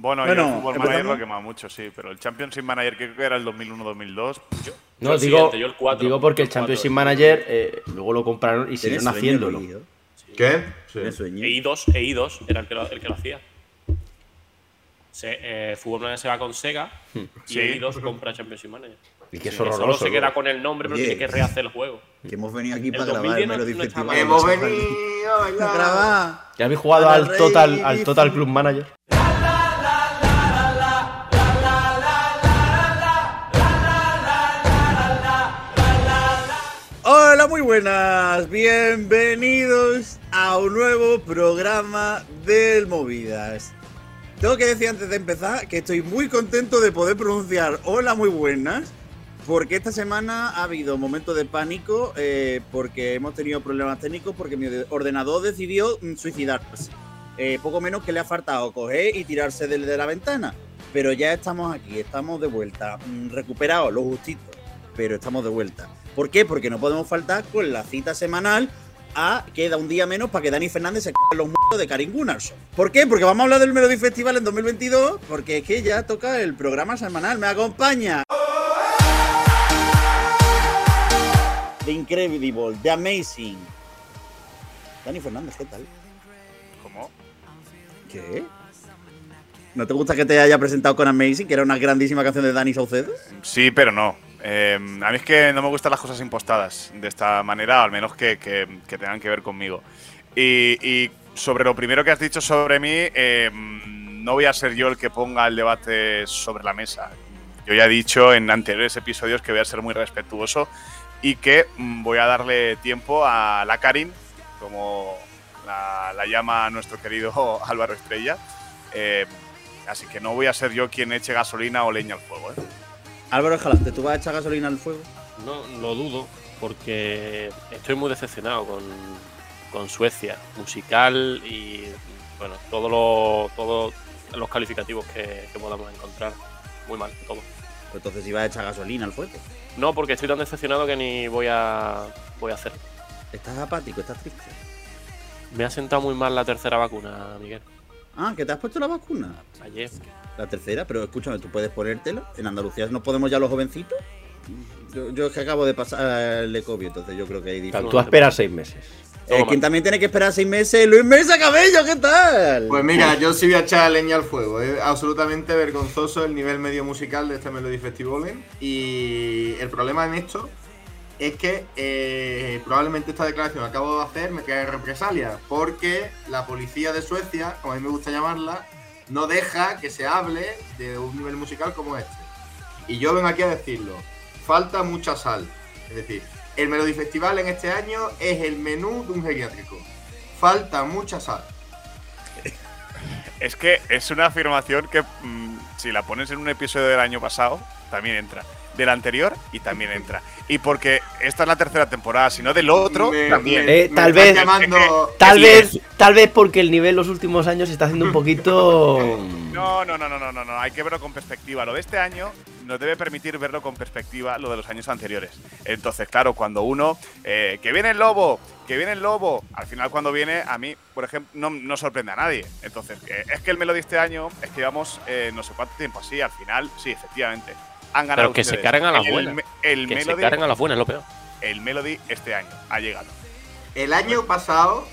Bueno, Bueno, yo el Fútbol. Manager lo quemaba mucho, sí, pero el Championship Manager creo que era el 2001-2002. No, el digo, yo el cuatro, digo porque el el Championship Manager eh, luego lo compraron y ¿Tienes siguieron haciéndolo. Ruido? ¿Qué? Sí. ¿Tienes sueño? EI2, EI2 era el que lo, el que lo hacía. Se, eh, Fútbol Manager se va con Sega y Sí. EI2 compra Championship Manager. Y que es Que solo horroroso. se queda con el nombre, pero Oye. tiene que rehacer el juego. Que hemos venido aquí El para grabar el 2010 no-. Hemos venido a grabar. ¿Ya habéis jugado al Total, al Total Club Manager? Muy buenas. Bienvenidos a un nuevo programa del Movidas. Tengo que decir antes de empezar que estoy muy contento de poder pronunciar hola, muy buenas. Porque esta semana ha habido momentos de pánico eh, porque hemos tenido problemas técnicos porque mi ordenador decidió mm, suicidarse. Eh, poco menos que le ha faltado coger y tirarse de, la ventana. Pero ya estamos aquí, estamos de vuelta. Mm, recuperados, lo justito. Pero estamos de vuelta. ¿Por qué? Porque no podemos faltar con la cita semanal a queda un día menos para que Dani Fernández se c los muertos de Karim Gunnarsson. ¿Por qué? Porque vamos a hablar del Melody Festival en 2022, porque es que ya toca el programa semanal. Me acompaña The Incredible, The Amazing. Dani Fernández, ¿qué tal? ¿Cómo? ¿Qué? ¿No te gusta que te haya presentado con Amazing, que era una grandísima canción de Dani Saucedo? Sí, pero no. Eh, a mí es que no me gustan las cosas impostadas de esta manera, al menos que, que- tengan que ver conmigo. Y, sobre lo primero que has dicho sobre mí, eh, no voy a ser yo el que ponga el debate sobre la mesa. Yo ya he dicho en anteriores episodios que voy a ser muy respetuoso y que mm, voy a darle tiempo a la Karin, como la, la llama nuestro querido Álvaro Estrella. Eh, así que no voy a ser yo quien eche gasolina o leña al fuego. ¿eh? Álvaro Escalante, ¿tú vas a echar gasolina al fuego? No, lo dudo, porque estoy muy decepcionado con, con Suecia, musical y bueno, todos los todos los calificativos que, que podamos encontrar. Muy mal, todo. Pues entonces si vas a echar gasolina al fuego. No, porque estoy tan decepcionado que ni voy a voy a hacer. Estás apático, estás triste. Me ha sentado muy mal la tercera vacuna, Miguel. Ah, ¿que te has puesto la vacuna? Ayer. La tercera, pero escúchame, tú puedes ponértela. En Andalucía no podemos ya los jovencitos. Yo, yo es que acabo de pasar el de COVID, entonces yo creo que hay tú esperas seis meses. Eh, quien también tiene que esperar seis meses, Luis Mesa Cabello, ¿qué tal? Pues mira, yo sí voy a echar leña al fuego. Es absolutamente vergonzoso el nivel medio musical de este Melody Festival. Y el problema en esto es que eh, probablemente esta declaración que acabo de hacer me quede represalia. Porque la policía de Suecia, como a mí me gusta llamarla, no deja que se hable de un nivel musical como este. Y yo vengo aquí a decirlo. Falta mucha sal. Es decir, el Melody Festival en este año es el menú de un geriátrico. Falta mucha sal. Es que es una afirmación que mm, si la pones en un episodio del año pasado, también entra. Del anterior y también entra. Y porque esta es la tercera temporada, si no del otro, Me- también. me- Eh, me tal vez- llamando- Tal vez, tal vez porque el nivel los últimos años se está haciendo un poquito. No, no, no, no, no, no, no. Hay que verlo con perspectiva. Lo de este año nos debe permitir verlo con perspectiva lo de los años anteriores. Entonces, claro, cuando uno. eh, que viene el lobo, que viene el lobo. Al final, cuando viene, a mí, por ejemplo, no, no sorprende a nadie. Entonces, eh, es que el Melody este año, es que llevamos eh, no sé cuánto tiempo así. Al final, sí, efectivamente. Han ganado. Pero que se carguen a las El buenas. me- El, Que se Melody, carguen a las buenas, es lo peor. el Melody este año ha llegado. El año pasado,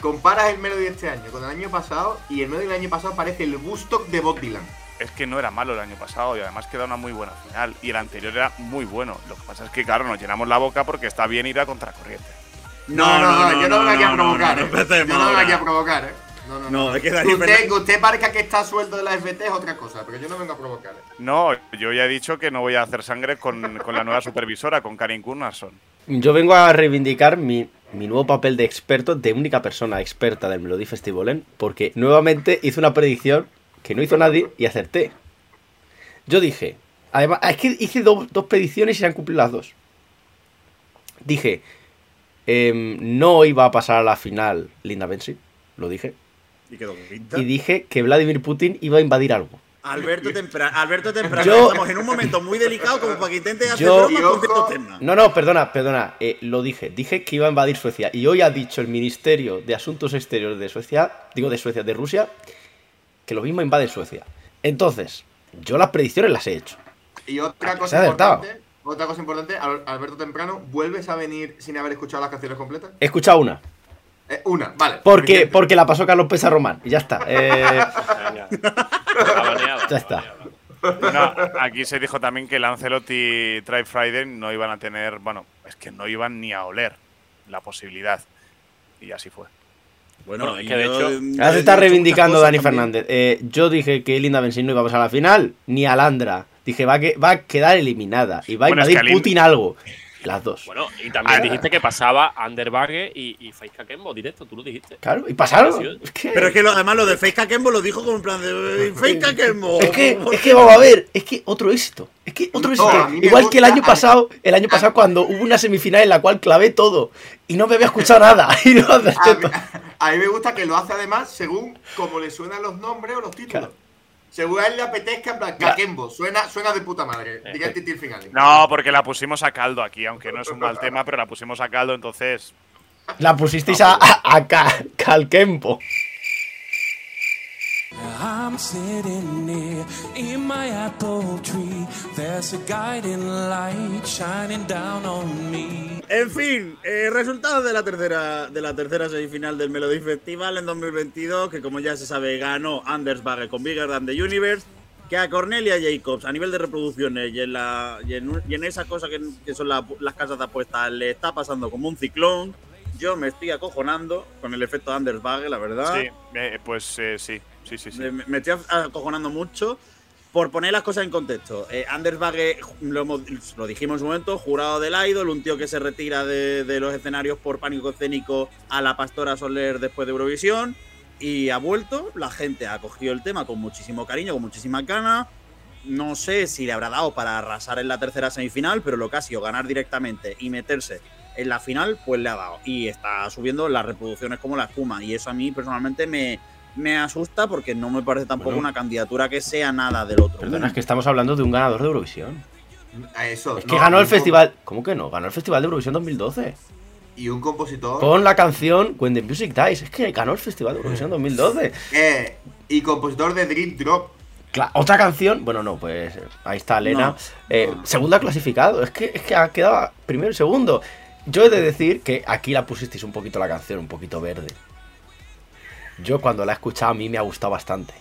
comparas el Melody este año con el año pasado y el Melody del año pasado parece el Woodstock de Bob Dylan. es que no era malo el año pasado y además queda una muy buena final. Y el anterior era muy bueno. Lo que pasa es que, claro, nos llenamos la boca porque está bien ir a contracorriente. No, no, no, yo no vengo aquí a no, provocar, no, ¿eh? no empecemos Yo no vengo aquí ahora. a provocar, ¿eh? No, no, No, no. es que Dani usted, Fernández- usted parezca que está suelto de la FT es otra cosa, pero yo no vengo a provocar, ¿eh? No, yo ya he dicho que no voy a hacer sangre con, con la nueva supervisora, con Karin Gunnarsson. Yo vengo a reivindicar mi, mi nuevo papel de experto, de única persona experta del Melody Festival, porque nuevamente hice una predicción que no hizo nadie y acerté. Yo dije, además, es que hice dos, dos predicciones y se han cumplido las dos. Dije, em, no iba a pasar a la final Linda Bensi, lo dije. Y quedó quinta. Y dije que Vladimir Putin iba a invadir algo. Alberto Temprano, Alberto Temprano, Yo- estamos en un momento muy delicado como para que intentes hacer Yo- bromas con ciertos temas. No, no, perdona, perdona, eh, lo dije. Dije que iba a invadir Suecia. Y hoy ha dicho el Ministerio de Asuntos Exteriores de Suecia, digo de Suecia, de Rusia, que lo mismo invade Suecia. Entonces, yo las predicciones las he hecho. Y otra Se cosa importante, otra cosa importante, Al- Alberto Temprano, ¿vuelves a venir sin haber escuchado las canciones completas? He escuchado una. Eh, una, vale. Porque, porque la pasó Carlos Pesa Román. Y ya está. Eh, Venga. Está baneado, Ya está. baneado. Bueno, aquí se dijo también que Lancelot y Tribe Friday no iban a tener, bueno, es que no iban ni a oler la posibilidad. Y así fue. Bueno, Bueno, es que de hecho- yo ahora se está reivindicando Dani. Fernández. Eh, yo dije que Linda Bensin no iba a pasar a la final, ni a Landra. Dije, va a, que, va a quedar eliminada. Y va a es invadir que Lin- Putin algo. Las dos. Bueno, y también Ah. dijiste que pasaba Underbagge y, y Faizka Kembo directo, tú lo dijiste. Claro, y pasaron. Es que, Pero es que lo- además lo de Fake Kakembo lo dijo como en plan de Fake Kakembo. es que, es que vamos a ver, es que otro éxito. Es que otro éxito. Igual que el año pasado, el año pasado cuando hubo una semifinal en la cual clavé todo y no me había escuchado nada. Y no A mí, a mí me gusta que lo hace además según como le suenan los nombres o los títulos. Claro. Según a él le apetezca, en plan, Kakembo, suena, suena de puta madre. Eh, Diga el titil final. No, porque la pusimos a caldo aquí, aunque no es un mal tema, pero la pusimos a caldo, entonces. La pusisteis a, a, a. I'm sitting near in my apple tree. There's a guiding light shining down on me. En fin, eh, resultados de la tercera de la tercera semifinal del Melody Festival en 2022, que como ya se sabe ganó Anders Bagge con Bigger Than the Universe, que a Cornelia Jacobs a nivel de reproducciones y en, la, y en, y en esa cosa que, que son la- las casas de apuestas le está pasando como un ciclón. Yo me estoy acojonando con el efecto Anders Bagge, la verdad. Sí, eh, pues eh, sí, sí, sí. sí. Me, estoy acojonando mucho. Por poner las cosas en contexto, eh, Anders Bagge, lo, lo dijimos en su momento, jurado del Idol, un tío que se retira de, los escenarios por pánico escénico a la Pastora Soler después de Eurovisión y ha vuelto. La gente ha cogido el tema con muchísimo cariño, con muchísima gana. No sé si le habrá dado para arrasar en la tercera semifinal, pero lo que ha sido ganar directamente y meterse en la final, pues le ha dado. Y está subiendo las reproducciones como la espuma. Y eso a mí personalmente me, me asusta porque no me parece tampoco Bueno. una candidatura que sea nada del otro. Perdona, mundo. es que estamos hablando de un ganador de Eurovisión. A eso. Es no, que ganó el festival. ¿Cómo que no? Ganó el festival de Eurovisión 2012. Y un compositor. Con la canción When the Music Dies. Es que ganó el festival de Eurovisión 2012. eh, y compositor de Dream Drop. Cla- Otra canción, bueno, no, pues ahí está Elena. No, Eh, no. Segunda clasificado. Es que, es que ha quedado primero y segundo. Yo he de decir que aquí la pusisteis un poquito la canción, un poquito verde. Yo cuando la he escuchado a mí me ha gustado bastante.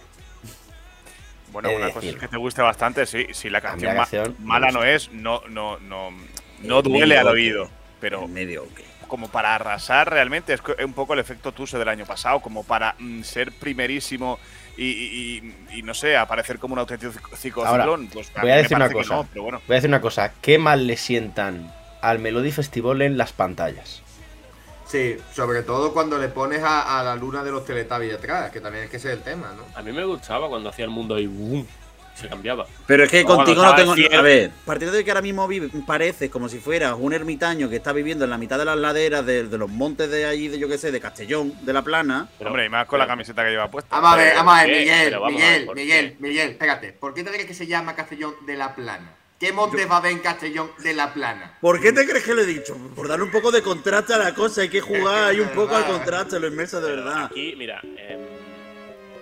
Bueno, una cosa es que te guste bastante, sí. Si la canción, ma- mala no es, no, no, no, no duele al oído. Pero medio como para arrasar realmente, es un poco el efecto Tuse del año pasado, como para mm, ser primerísimo y, y- y- y, no sé, aparecer como un auténtico cic- ciclociclón. Pues voy a decir una cosa. no, pero bueno. Voy a decir una cosa. ¿Qué mal le sientan al Melody Festival en las pantallas? Sí, sobre todo cuando le pones a, a la luna de los Teletubbies atrás, que también es que ese es el tema, ¿no? A mí me gustaba cuando hacía el mundo y boom, se cambiaba. Pero es que contigo no tengo. estaba A ver, partiendo de que ahora mismo pareces como si fueras un ermitaño que está viviendo en la mitad de las laderas de, de los montes de allí, de yo qué sé, de Castellón, de la plana. Pero- Hombre, y más con la camiseta que lleva puesta. Vamos a ver, vamos a ver. Miguel, Miguel, ¿por Miguel? Miguel, espérate. ¿Por qué te crees que se llama Castellón de la Plana? ¿Qué montes va a haber en Castellón de la Plana? ¿Por qué te crees que lo he dicho? Por darle un poco de contraste a la cosa, hay que jugar ahí un poco al contraste, lo inmerso de verdad. Aquí, mira, em,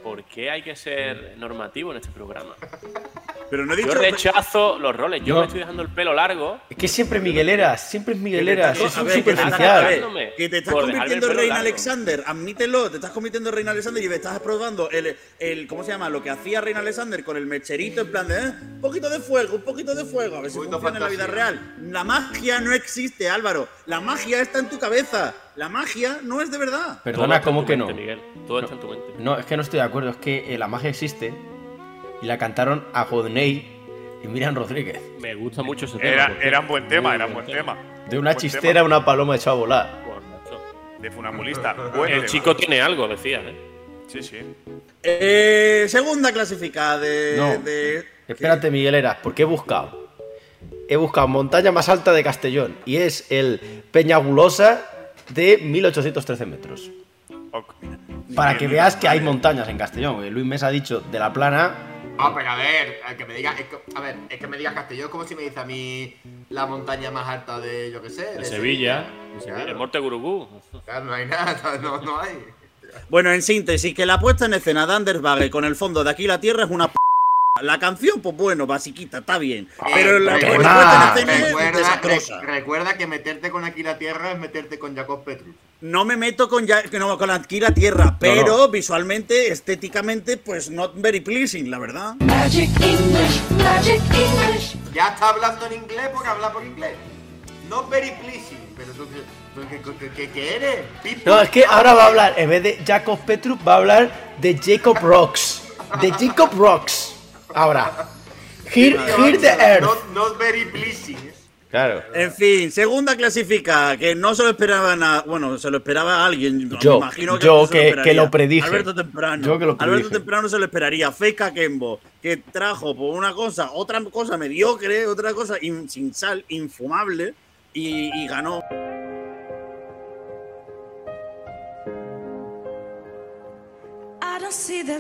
¿por qué hay que ser normativo en este programa? Pero no he dicho. Yo rechazo los roles. Yo No. me estoy dejando el pelo largo. Es que siempre Migueleras, siempre es Migueleras, es un a ver, que te estás- superficial. Que te estás convirtiendo en Reina largo. Alexander, admítelo, te estás convirtiendo en Reina Alexander y me estás probando el, el, ¿cómo se llama? Lo que hacía Reina Alexander con el mecherito en plan de, ¿eh? un poquito de fuego, un poquito de fuego, a ver si funciona en la vida fantasía. real. La magia no existe, Álvaro, la magia está en tu cabeza, la magia no es de verdad. Perdona, ¿cómo que no? mente, Miguel. Todo está en tu mente. No, es que no estoy de acuerdo, es que eh, la magia existe y la cantaron a Godney y Miriam Rodríguez. Me gusta mucho ese tema. Era, un buen tema, era un buen tema. De una Buen chistera a una paloma echada a volar. De funambulista. Buen El tema. chico tiene algo, decía, ¿eh? Sí, sí. Eh, segunda clasificada de... No. de- Espérate, Migueleras, porque he buscado. He buscado montaña más alta de Castellón y es el Peñagulosa de 1813 metros. Para que veas que hay montañas en Castellón. Luis Mesa ha dicho de la plana. Ah, pero a ver, el que me diga, es que- a ver, es que me digas Castellón es como si me dice a mí la montaña más alta de, yo qué sé, De de Sevilla. de Claro. Sevilla, El Morte Gurugú. Claro, no hay nada, no, no hay. Bueno, en síntesis, que la puesta en escena de Anders Bagge con el fondo de Aquí la Tierra es una p. La canción, pues bueno, basiquita, está bien. Pero la Eh, puesta tema. en escena es recuerda, desastrosa. re- recuerda que meterte con Aquí la Tierra es meterte con Jacob Petrus. No me meto con, ya, que no, con Aquí la Tierra, pero visualmente, estéticamente, pues not very pleasing, la verdad. Magic English, Magic English. Ya está hablando en inglés porque habla por inglés. No very pleasing. Pero tú, tú- ¿qué, eres? People. No, es que ahora va a hablar, en vez de Jacob Petru, va a hablar de Jacob Rocks. De Jacob Rocks. Ahora. Here, here the earth. Not, not very pleasing. Claro. En fin, segunda clasifica, que no se lo esperaba nada. Bueno, se lo esperaba a alguien. me Yo, imagino que, yo lo que- esperaría. que lo predije. Alberto Temprano. Yo que lo Alberto. Temprano se lo esperaría. Fake a Kembo, que trajo por una cosa, otra cosa mediocre, otra cosa in- sin sal, infumable, y, y ganó. I don't see the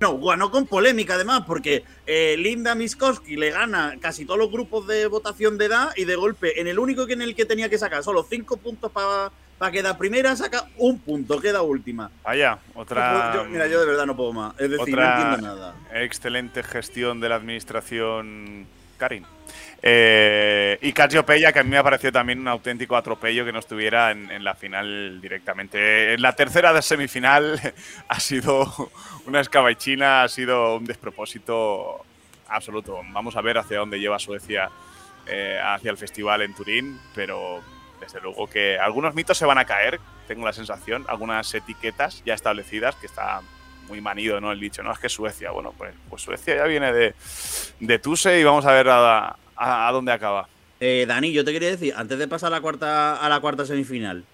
No, ganó con polémica además, porque eh, Linda Miskowski le gana casi todos los grupos de votación de edad y de golpe, en el único que en el que tenía que sacar solo cinco puntos para quedar primera, saca un punto, queda última. Vaya, otra. yo- mira, yo de verdad no puedo más. Es decir, otra no entiendo nada. excelente gestión de la administración Karin. Eh, y Cassiopeia, que a mí me ha parecido también un auténtico atropello que no estuviera en, en la final directamente. En la tercera de semifinal ha sido una escabechina, ha sido un despropósito absoluto. Vamos a ver hacia dónde lleva Suecia eh, hacia el festival en Turín, pero desde luego que algunos mitos se van a caer, tengo la sensación, algunas etiquetas ya establecidas, que está muy manido, ¿no? El dicho, no es que Suecia, bueno, pues, pues Suecia ya viene de, de Tuse y vamos a ver a, a- a dónde acaba. Eh, Dani, yo te quería decir, antes de pasar a la cuarta, a la cuarta semifinal,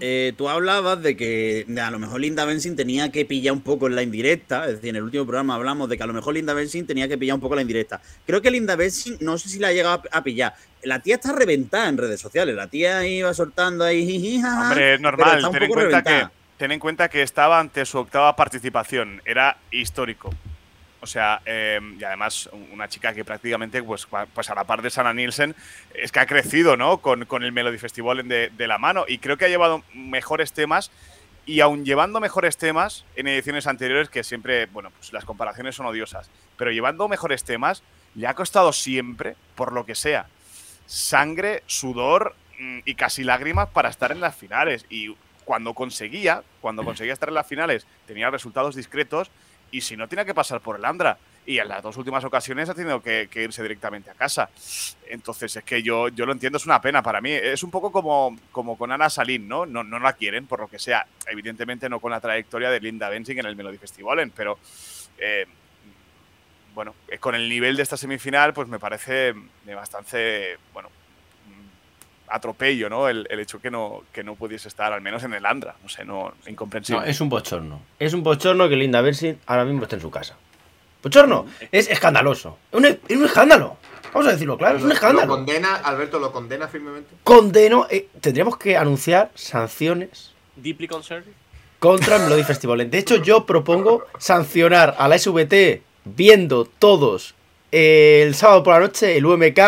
eh, tú hablabas de que a lo mejor Linda Bensing tenía que pillar un poco en la indirecta. Es decir, en el último programa hablamos de que a lo mejor Linda Bensing tenía que pillar un poco la indirecta. Creo que Linda Bensing, no sé si la ha llegado a, pillar. La tía está reventada en redes sociales. La tía iba soltando ahí. Hombre, es normal, ten en, cuenta que, ten en cuenta que estaba ante su octava participación, era histórico. O sea, eh, y además una chica que prácticamente, pues, pues a la par de Sana Nielsen, es que ha crecido, ¿no? Con, con el Melody Festival de, de la mano y creo que ha llevado mejores temas y aún llevando mejores temas en ediciones anteriores, que siempre, bueno, pues las comparaciones son odiosas, pero llevando mejores temas, le ha costado siempre, por lo que sea, sangre, sudor mm, y casi lágrimas para estar en las finales. Y cuando conseguía, cuando conseguía estar en las finales, tenía resultados discretos y si no, tenía que pasar por el Andra. Y en las dos últimas ocasiones ha tenido que, irse directamente a casa. Entonces, es que yo, yo lo entiendo, es una pena para mí. Es un poco como, como con Ana Salín, ¿no? ¿no? No la quieren, por lo que sea. Evidentemente no con la trayectoria de Linda Bensing en el Melody Festival, pero eh, bueno, eh, con el nivel de esta semifinal, pues me parece de bastante, bueno, atropello, ¿no? El, el hecho que no, que no pudiese estar, al menos en el Andra, no sé, no, incomprensible. No, es un bochorno. Es un bochorno que Linda Benson ahora mismo está en su casa. Bochorno. Es escandaloso. Es un, es un escándalo. Vamos a decirlo claro, es un Lo escándalo. condena, Alberto lo condena firmemente. Condeno. eh, tendríamos que anunciar sanciones Deeply concerned. contra el Melody Festival. De hecho, yo propongo sancionar a la SVT viendo todos eh, el sábado por la noche el UMK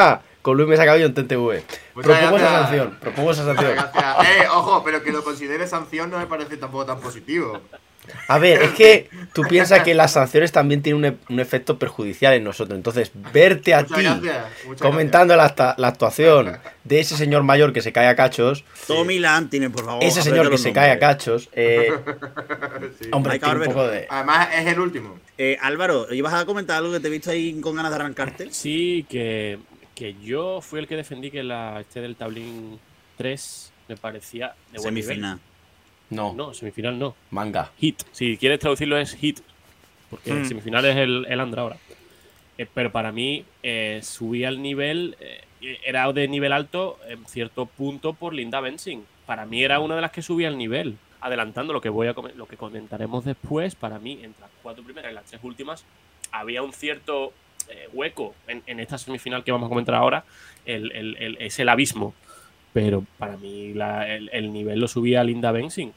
con Luis Mesa Cabello en TNTV. Muchas Propongo esa sanción. Propongo esa sanción. Eh, ojo, pero que lo considere sanción no me parece tampoco tan positivo. A ver, es que tú piensas que las sanciones también tienen un, e- un efecto perjudicial en nosotros. Entonces, verte a ti comentando la, actuación de ese señor mayor que se cae a cachos, Tommy Lantinen, por favor. ese señor que se cae a cachos, eh. Sí. hombre, tiene un poco de... Además, es el último. Eh, Álvaro, ¿ibas a comentar algo que te he visto ahí con ganas de arrancarte? Sí, que, que yo fui el que defendí que la este del tablín 3 me parecía de buen Semifinal. No, nivel. No, semifinal no. manga. Hit. Si quieres traducirlo es hit. Porque el semifinal es el, el Andra ahora. Eh, pero para mí eh, subía el nivel, eh, era de nivel alto en cierto punto por Linda Bensing. Para mí era una de las que subía el nivel. Adelantando lo que voy a lo que comentaremos después, para mí entre las cuatro primeras y las tres últimas había un cierto eh, hueco en, en esta semifinal que vamos a comentar ahora. El, el- el- es el abismo. Pero para mí la- el, el nivel lo subía Linda Bensing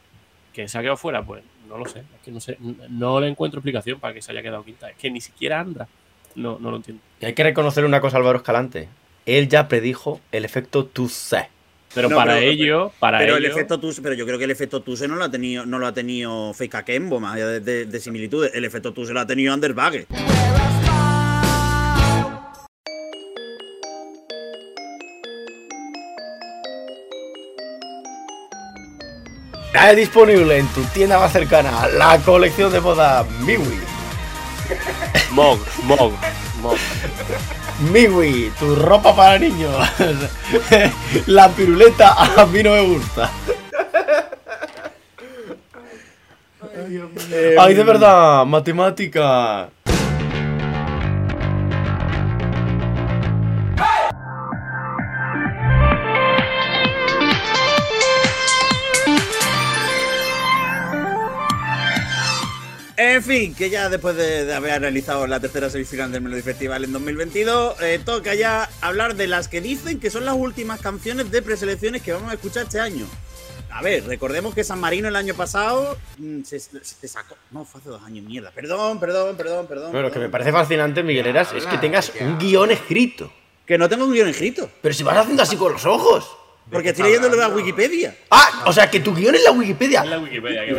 que se ha quedado fuera, pues no lo sé. Es que no sé, no le encuentro explicación para que se haya quedado quinta. Es que ni siquiera anda. No, no lo entiendo. Y hay que reconocer una cosa Álvaro Escalante. Él ya predijo el efecto Tuce. Pero No, para pero- ello, para pero el efecto Tuse, pero yo creo que el efecto Tuse no lo ha tenido, no lo ha tenido Fake Akembo, más allá de, de- de similitudes. El efecto Tuse lo ha tenido Anders Bagge. Ya es disponible en tu tienda más cercana la colección de moda Miwi. Mog, Mog, Mog. Miwi, tu ropa para niños. la piruleta a mí no me gusta. Ay, de verdad, matemática. En fin, que ya después de, de haber realizado la tercera semifinal del Melody Festival en 2022, eh, toca ya hablar de las que dicen que son las últimas canciones de preselecciones que vamos a escuchar este año. A ver, recordemos que San Marino el año pasado mm, se, se sacó. No, fue hace dos años, mierda. Perdón, perdón, perdón, perdón. Bueno, lo que me parece fascinante, Miguel Eras, es que tengas un guion escrito. Que no tengo un guion escrito. Pero si vas haciendo así con los ojos. Porque estoy leyéndolo a Wikipedia. Ah, o sea, que tu guion es la Wikipedia. la Wikipedia, que.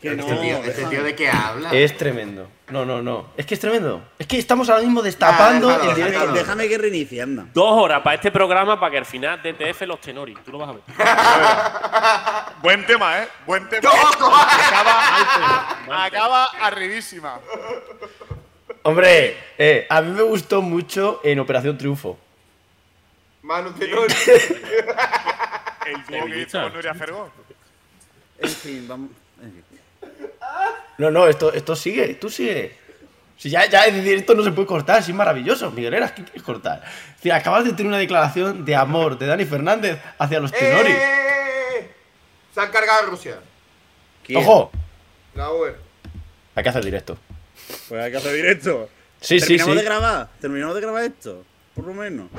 Que no, Este tío, este tío de qué habla. Es tremendo. No, no, no. Es que es tremendo. Es que estamos ahora mismo destapando Ah, déjalo, el directo. Déjame, déjame que reinicie, anda. Dos horas para este programa para que al final DTF los tenori. Tú lo vas a ver. Buen tema, ¿eh? Buen tema. acaba, acaba arribísima. Hombre, eh, a mí me gustó mucho en Operación Triunfo. Manu Tenori. El dúo que hizo con Nuria Fergó. En fin, vamos. en fin. No, no, esto, esto sigue, tú sigue. Si ya, ya, es decir, esto no se puede cortar, es maravilloso. Migueleras, ¿qué quieres cortar? Es decir, acabas de tener una declaración de amor de Dani Fernández hacia los tenori. ¡Eh! Se han cargado a Rusia. ¿Quién? ¡Ojo! La UER. Hay que hacer directo. Pues hay que hacer directo. Sí, sí, ¿Terminamos sí. de grabar? ¿Terminamos de grabar esto? Por lo menos.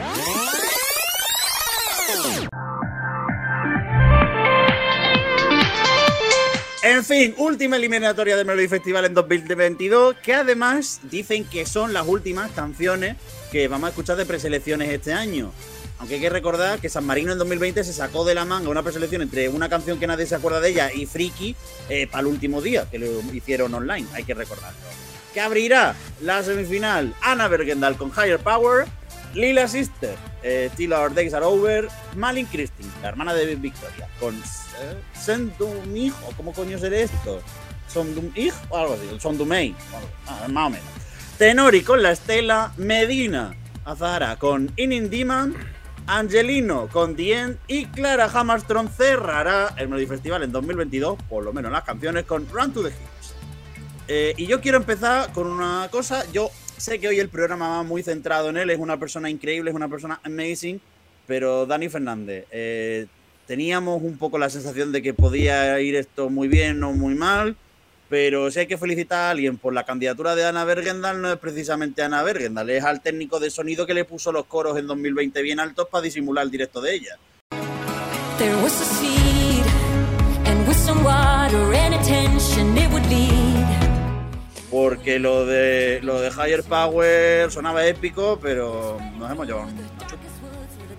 En fin, última eliminatoria del Melody Festival en 2022, que además dicen que son las últimas canciones que vamos a escuchar de preselecciones este año. Aunque hay que recordar que San Marino en 2020 se sacó de la manga una preselección entre una canción que nadie se acuerda de ella y Friki eh, para el último día, que lo hicieron online, hay que recordarlo. Que abrirá la semifinal Anna Bergendal con Higher Power, Lila Sister, eh, Till Our Days Are Over, Malin Christine, la hermana de Victoria, con eh, Sendum Hijo, ¿cómo coño será esto? Sondum Hijo o algo así, Sondumei, ah, más o menos. Tenori con la Estela, Medina, Azahara con Inin Demon, Angelino con The y Clara Hammerstrom cerrará el Melody Festival en 2022, por lo menos las canciones, con Run to the Hills. Eh, y yo quiero empezar con una cosa. Yo sé que hoy el programa va muy centrado en él, es una persona increíble, es una persona amazing, pero Dani Fernández, eh, teníamos un poco la sensación de que podía ir esto muy bien o muy mal, pero si hay que felicitar a alguien por la candidatura de Ana Bergendal, no es precisamente Ana Bergendal, es al técnico de sonido que le puso los coros en 2020 bien altos para disimular el directo de ella. There was a seed, and with some water and attention, it would lead. Porque lo de lo de Higher Power sonaba épico, pero nos hemos llevado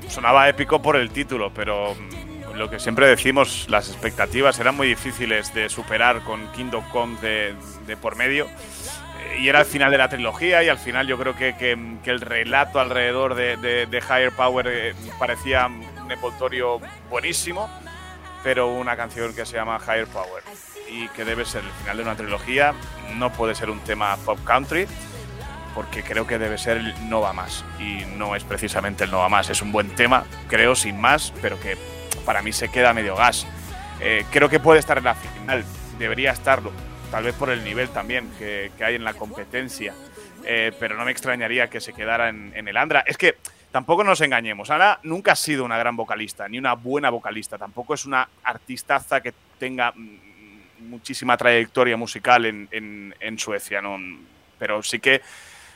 Sonaba épico por el título, pero mm, lo que siempre decimos, las expectativas eran muy difíciles de superar con Kingdom Come de, por medio. Eh, Y era el final de la trilogía y al final yo creo que, que- que el relato alrededor de, de- de Higher Power eh, parecía un envoltorio buenísimo, pero una canción que se llama Higher Power y que debe ser el final de una trilogía, no puede ser un tema pop country, porque creo que debe ser el no va más. Y no es precisamente el no va más. Es un buen tema, creo, sin más, pero que para mí se queda medio gas. Eh, creo que puede estar en la final, debería estarlo, tal vez por el nivel también que, que hay en la competencia. Eh, pero no me extrañaría que se quedara en, en el Andra. Es que tampoco nos engañemos. Ana nunca ha sido una gran vocalista, ni una buena vocalista. Tampoco es una artistaza que tenga mm, muchísima trayectoria musical en, en- Suecia. ¿no? Pero sí que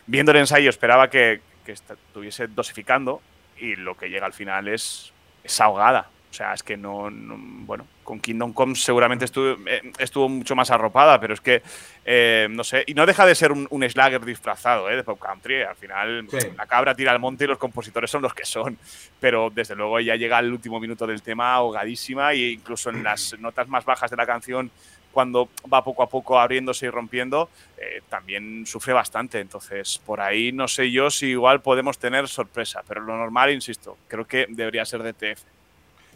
viendo el ensayo esperaba que, que est- estuviese dosificando y lo que llega al final es, es ahogada. O sea, es que no, no- bueno, con Kingdom Come seguramente estuvo, eh, estuvo mucho más arropada, pero es que, eh, no sé, y no deja de ser un, un slagger disfrazado, ¿eh? De pop country, al final Sí. la cabra tira al monte y los compositores son los que son, pero desde luego ella llega al último minuto del tema ahogadísima e incluso en las notas más bajas de la canción, cuando va poco a poco abriéndose y rompiendo, eh, también sufre bastante. Entonces, por ahí no sé yo si igual podemos tener sorpresa, pero lo normal, insisto, creo que debería ser de TF.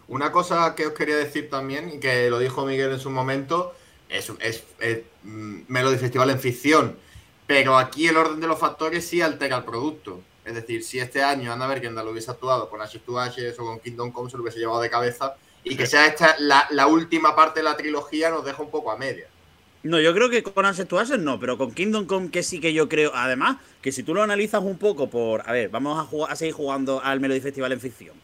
Una cosa que os quería decir también, y que lo dijo Miguel en su momento, es, es, mm, Melody Festival en ficción. Pero aquí el orden de los factores sí altera el producto. Es decir, si este año Anna Bergendal hubiese actuado con Ashes to Ashes o con Kingdom Come, se lo hubiese llevado de cabeza. Y que sea esta la, última parte de la trilogía nos deja un poco a media. No, yo creo que con Access to Access no, pero con Kingdom Come que sí que yo creo. Además, que si tú lo analizas un poco por. A ver, vamos a, a seguir jugando al Melody Festival en ficción.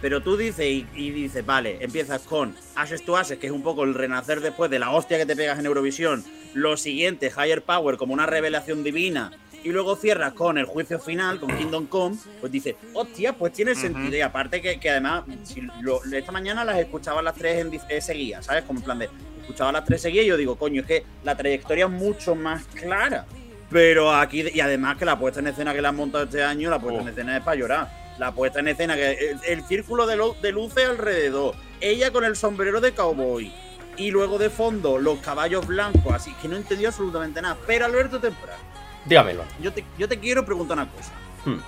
Pero tú dices y, y dices, vale, empiezas con Access to Access, que es un poco el renacer después de la hostia que te pegas en Eurovisión. Lo siguiente, Higher Power, como una revelación divina. Y luego cierras con el juicio final, con Kingdom Come, pues dices, hostia, pues tiene sentido. Y aparte que, que además, si lo- esta mañana las escuchaba las tres en, eh, seguidas, ¿sabes? Como en plan de, escuchaba las tres seguidas y yo digo, coño, es que la trayectoria es mucho más clara. Pero aquí, y además que la puesta en escena que le han montado este año, la puesta Oh. en escena es para llorar. La puesta en escena, que el, el círculo de, lu- de luces alrededor, ella con el sombrero de cowboy, y luego de fondo los caballos blancos, así que no entendió absolutamente nada. Pero Alberto Temprano, Dígamelo. yo te, yo te quiero preguntar una cosa. Hmm.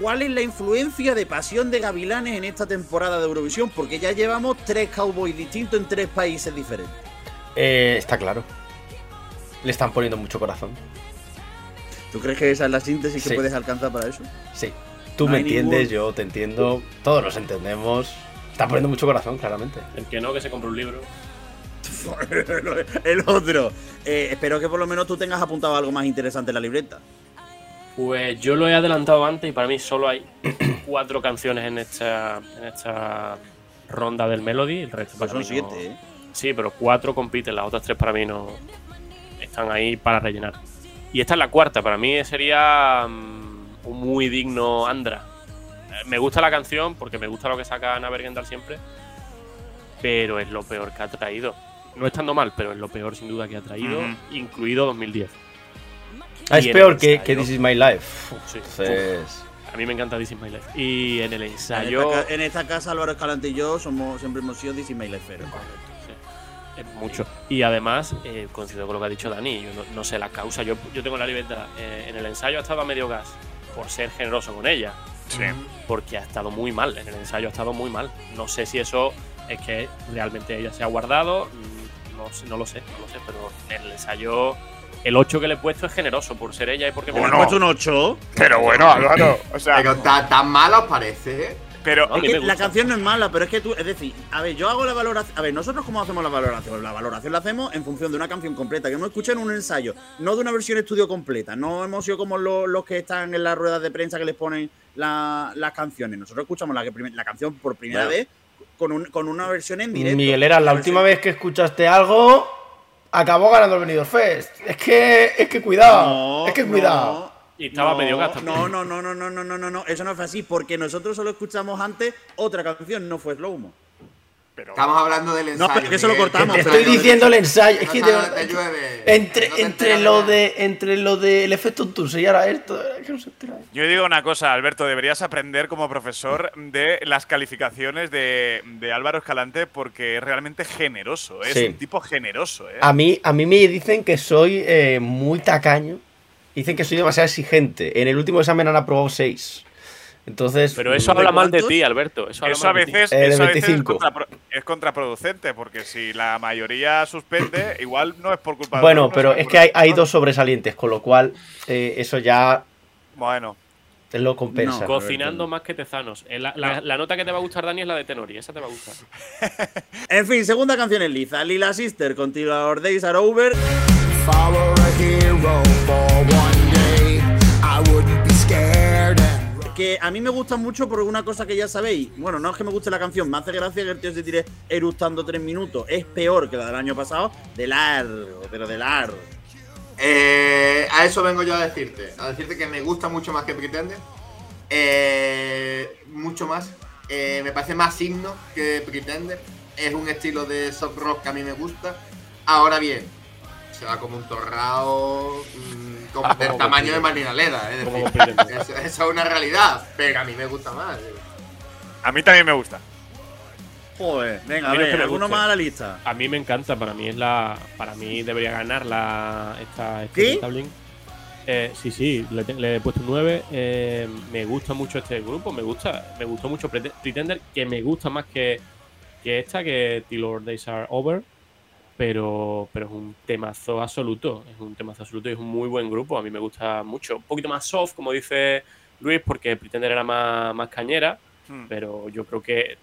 ¿Cuál es la influencia de Pasión de Gavilanes en esta temporada de Eurovisión? Porque ya llevamos tres cowboys distintos en tres países diferentes. Eh, está claro. Le están poniendo mucho corazón. ¿Tú crees que esa es la síntesis Sí. que puedes alcanzar para eso? Sí. Tú No me entiendes, ningún- yo te entiendo. Todos nos entendemos. Está poniendo mucho corazón, claramente. El que no, que se compre un libro. El otro. Eh, espero que por lo menos tú tengas apuntado algo más interesante en la libreta. Pues yo lo he adelantado antes y para mí solo hay cuatro canciones en esta, en esta ronda del Melody. El resto Pues para son mí no- siete, ¿eh? Sí, pero cuatro compiten, las otras tres para mí no están ahí para rellenar. Y esta es la cuarta, para mí sería mm, un muy digno Andra. Eh, Me gusta la canción porque me gusta lo que saca Ana Bergendal siempre, pero es lo peor que ha traído. No estando mal, pero es lo peor sin duda que ha traído, incluido 2010. Ah, es peor que, que This Is My Life. Sí. Entonces. A mí me encanta This Is My Life. Y en el En ensayo... esta, ca- en esta casa, Álvaro Escalante y yo somos, siempre hemos sido DC Mailefero. Sí, es mucho. Y además, eh, coincido con lo que ha dicho Dani, yo no, no sé la causa. Yo, yo tengo la libertad. eh, en el ensayo ha estado a medio gas por ser generoso con ella, Sí. porque ha estado muy mal. En el ensayo ha estado muy mal. No sé si eso es que realmente ella se ha guardado, mm, no, sé- no lo sé, no lo sé, pero en el ensayo. El 8 que le he puesto es generoso por ser ella y porque me Bueno. ¿Me has puesto un 8? Pero bueno, Álvaro, o sea, Pero ¿ta- tan mala os parece. Pero No, Es que la canción no es mala, pero es que tú, es decir, a ver, yo hago la valoración. A ver, nosotros cómo hacemos la valoración. La valoración la hacemos en función de una canción completa, que hemos escuchado en un ensayo, no de una versión estudio completa. No hemos sido como los, los que están en las ruedas de prensa que les ponen la- las canciones. Nosotros escuchamos la, la canción por primera Bueno. vez con, un- con una versión en directo. Miguel, era la última vez que escuchaste algo. Acabó ganando el Benidorm Fest. Es que. Es que cuidado. No, es que no, cuidado. Y estaba no, medio gas también. No, no, no, no, no, no, no, no, no, eso no fue así, porque nosotros solo escuchamos antes otra canción, no fue Slow Mo. pero Estamos hablando del ensayo. pero que eso lo cortamos, Te pero estoy no- diciendo el ensayo. Es No que de- te llueve. entre, No te entre lo nada. de. Entre lo del efecto Tusse y ahora esto. Es que no se entera. Yo digo una cosa, Alberto, deberías aprender como profesor de las calificaciones de, de Álvaro Escalante porque es realmente generoso, ¿eh? es Sí. un tipo generoso. ¿eh? A mí, a mí me dicen que soy eh, muy tacaño. Dicen que soy demasiado exigente. En el último examen han aprobado 6. Entonces. Pero eso ¿De habla mal de ti, Alberto. Eso, habla Eso a mal de ti. veces, Eh, eso a veces es, 25. contrapro- es contraproducente, porque si la mayoría suspende, igual no es por culpa de Bueno, pero es que hay, hay dos sobresalientes, con lo cual eh, eso ya Bueno, te lo compensa. No. Cocinando más que tezanos. Eh, La, la- la nota que te va a gustar, Dani, es la de Tenori. Esa te va a gustar. En fin, segunda canción en liza, Lila Sister con Till Our Days Are Over. If I were a hero for one day, I wouldn't be scared and run. Que a mí me gusta mucho por una cosa que ya sabéis. Bueno, no es que me guste la canción, me hace gracia que el tío se tire eructando tres minutos. Es peor que la del año pasado, de largo, pero de largo. Eh, a eso vengo yo a decirte. A decirte que me gusta mucho más que Pretender. Eh, mucho más Eh, me parece más signo que Pretender. Es un estilo de soft rock que a mí me gusta. Ahora bien, se va como un torrao mm, con- Ah, del como tamaño de. Marina Leda. Es decir, eso, eso es una realidad, pero a mí me gusta más. A mí también me gusta. Joder, venga, A ver, alguno más a la lista. A mí me encanta, para mí es la. Para mí debería ganar la. Esta, este ¿Sí? Eh, sí, sí, le, he puesto un 9. eh, me gusta mucho este grupo, me gusta, me gustó mucho Prete- Pretender, que me gusta más que, que esta, que Till Our Days Are Over. Pero, pero es un temazo absoluto. Es un temazo absoluto y es un muy buen grupo. A mí me gusta mucho. Un poquito más soft, como dice Luis, porque Pretender era más, más cañera. Hmm. Pero yo creo que.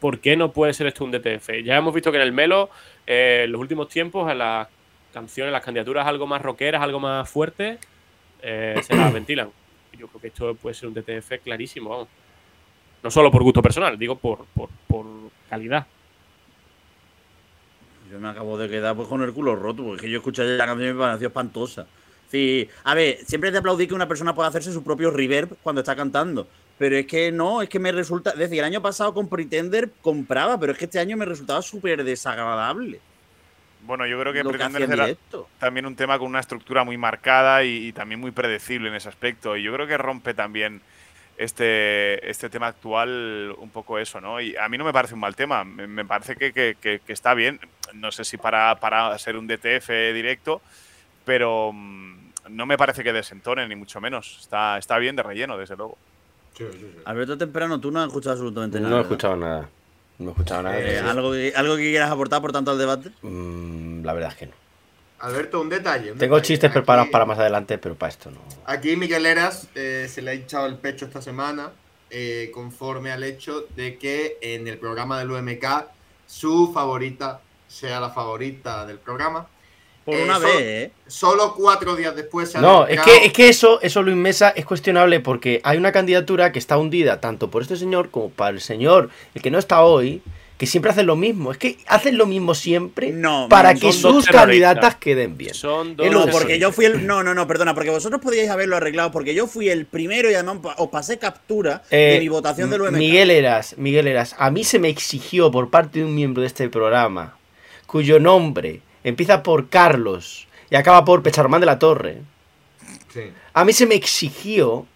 ¿Por qué no puede ser esto un DTF? Ya hemos visto que en el Melo, eh, en los últimos tiempos, en las canciones, las candidaturas algo más rockeras, algo más fuertes, eh, se las ventilan. Yo creo que esto puede ser un DTF clarísimo, vamos. No solo por gusto personal, digo por, por, calidad. Yo me acabo de quedar pues, con el culo roto, porque yo escuché la canción y me pareció espantosa. Sí, a ver, siempre te aplaudí que una persona pueda hacerse su propio reverb cuando está cantando. Pero es que no, es que me resulta. Es decir, el año pasado con Pretender compraba, pero es que este año me resultaba súper desagradable. Bueno, yo creo que Pretender era también un tema con una estructura muy marcada y, y también muy predecible en ese aspecto. Y yo creo que rompe también este, este tema actual un poco eso, ¿no? Y a mí no me parece un mal tema, me, me parece que, que- que- que está bien. No sé si para, para ser un DTF directo, pero mm, no me parece que desentone, ni mucho menos. Está, está bien de relleno, desde luego. Alberto Temprano, tú no has escuchado absolutamente nada. No he ¿verdad? escuchado nada. No he escuchado nada. Eh, ¿algo, que, ¿Algo que quieras aportar, por tanto, al debate? mm, la verdad es que no. Alberto, un detalle. un Tengo detalle. chistes Aquí- preparados para más adelante, pero para esto no. Aquí Miguel Eras eh, se le ha hinchado el pecho esta semana eh, conforme al hecho de que en el programa del UMK su favorita sea la favorita del programa. Por Eh, una so- vez, ¿eh? Solo cuatro días después se ha No, es que, es que eso, eso Luis Mesa es cuestionable porque hay una candidatura que está hundida tanto por este señor como para el señor, el que no está hoy, que siempre hacen lo mismo. Es que hacen lo mismo siempre No, para que sus candidatas queden bien. Son dos. No, porque yo fui el. No, no, no, perdona, porque vosotros podíais haberlo arreglado, porque yo fui el primero y además os pasé captura Eh, de mi votación del UMK. Miguel Eras, Miguel Eras, a mí se me exigió por parte de un miembro de este programa, cuyo nombre empieza por Carlos y acaba por Pecharmán de la Torre, Sí. a mí se me exigió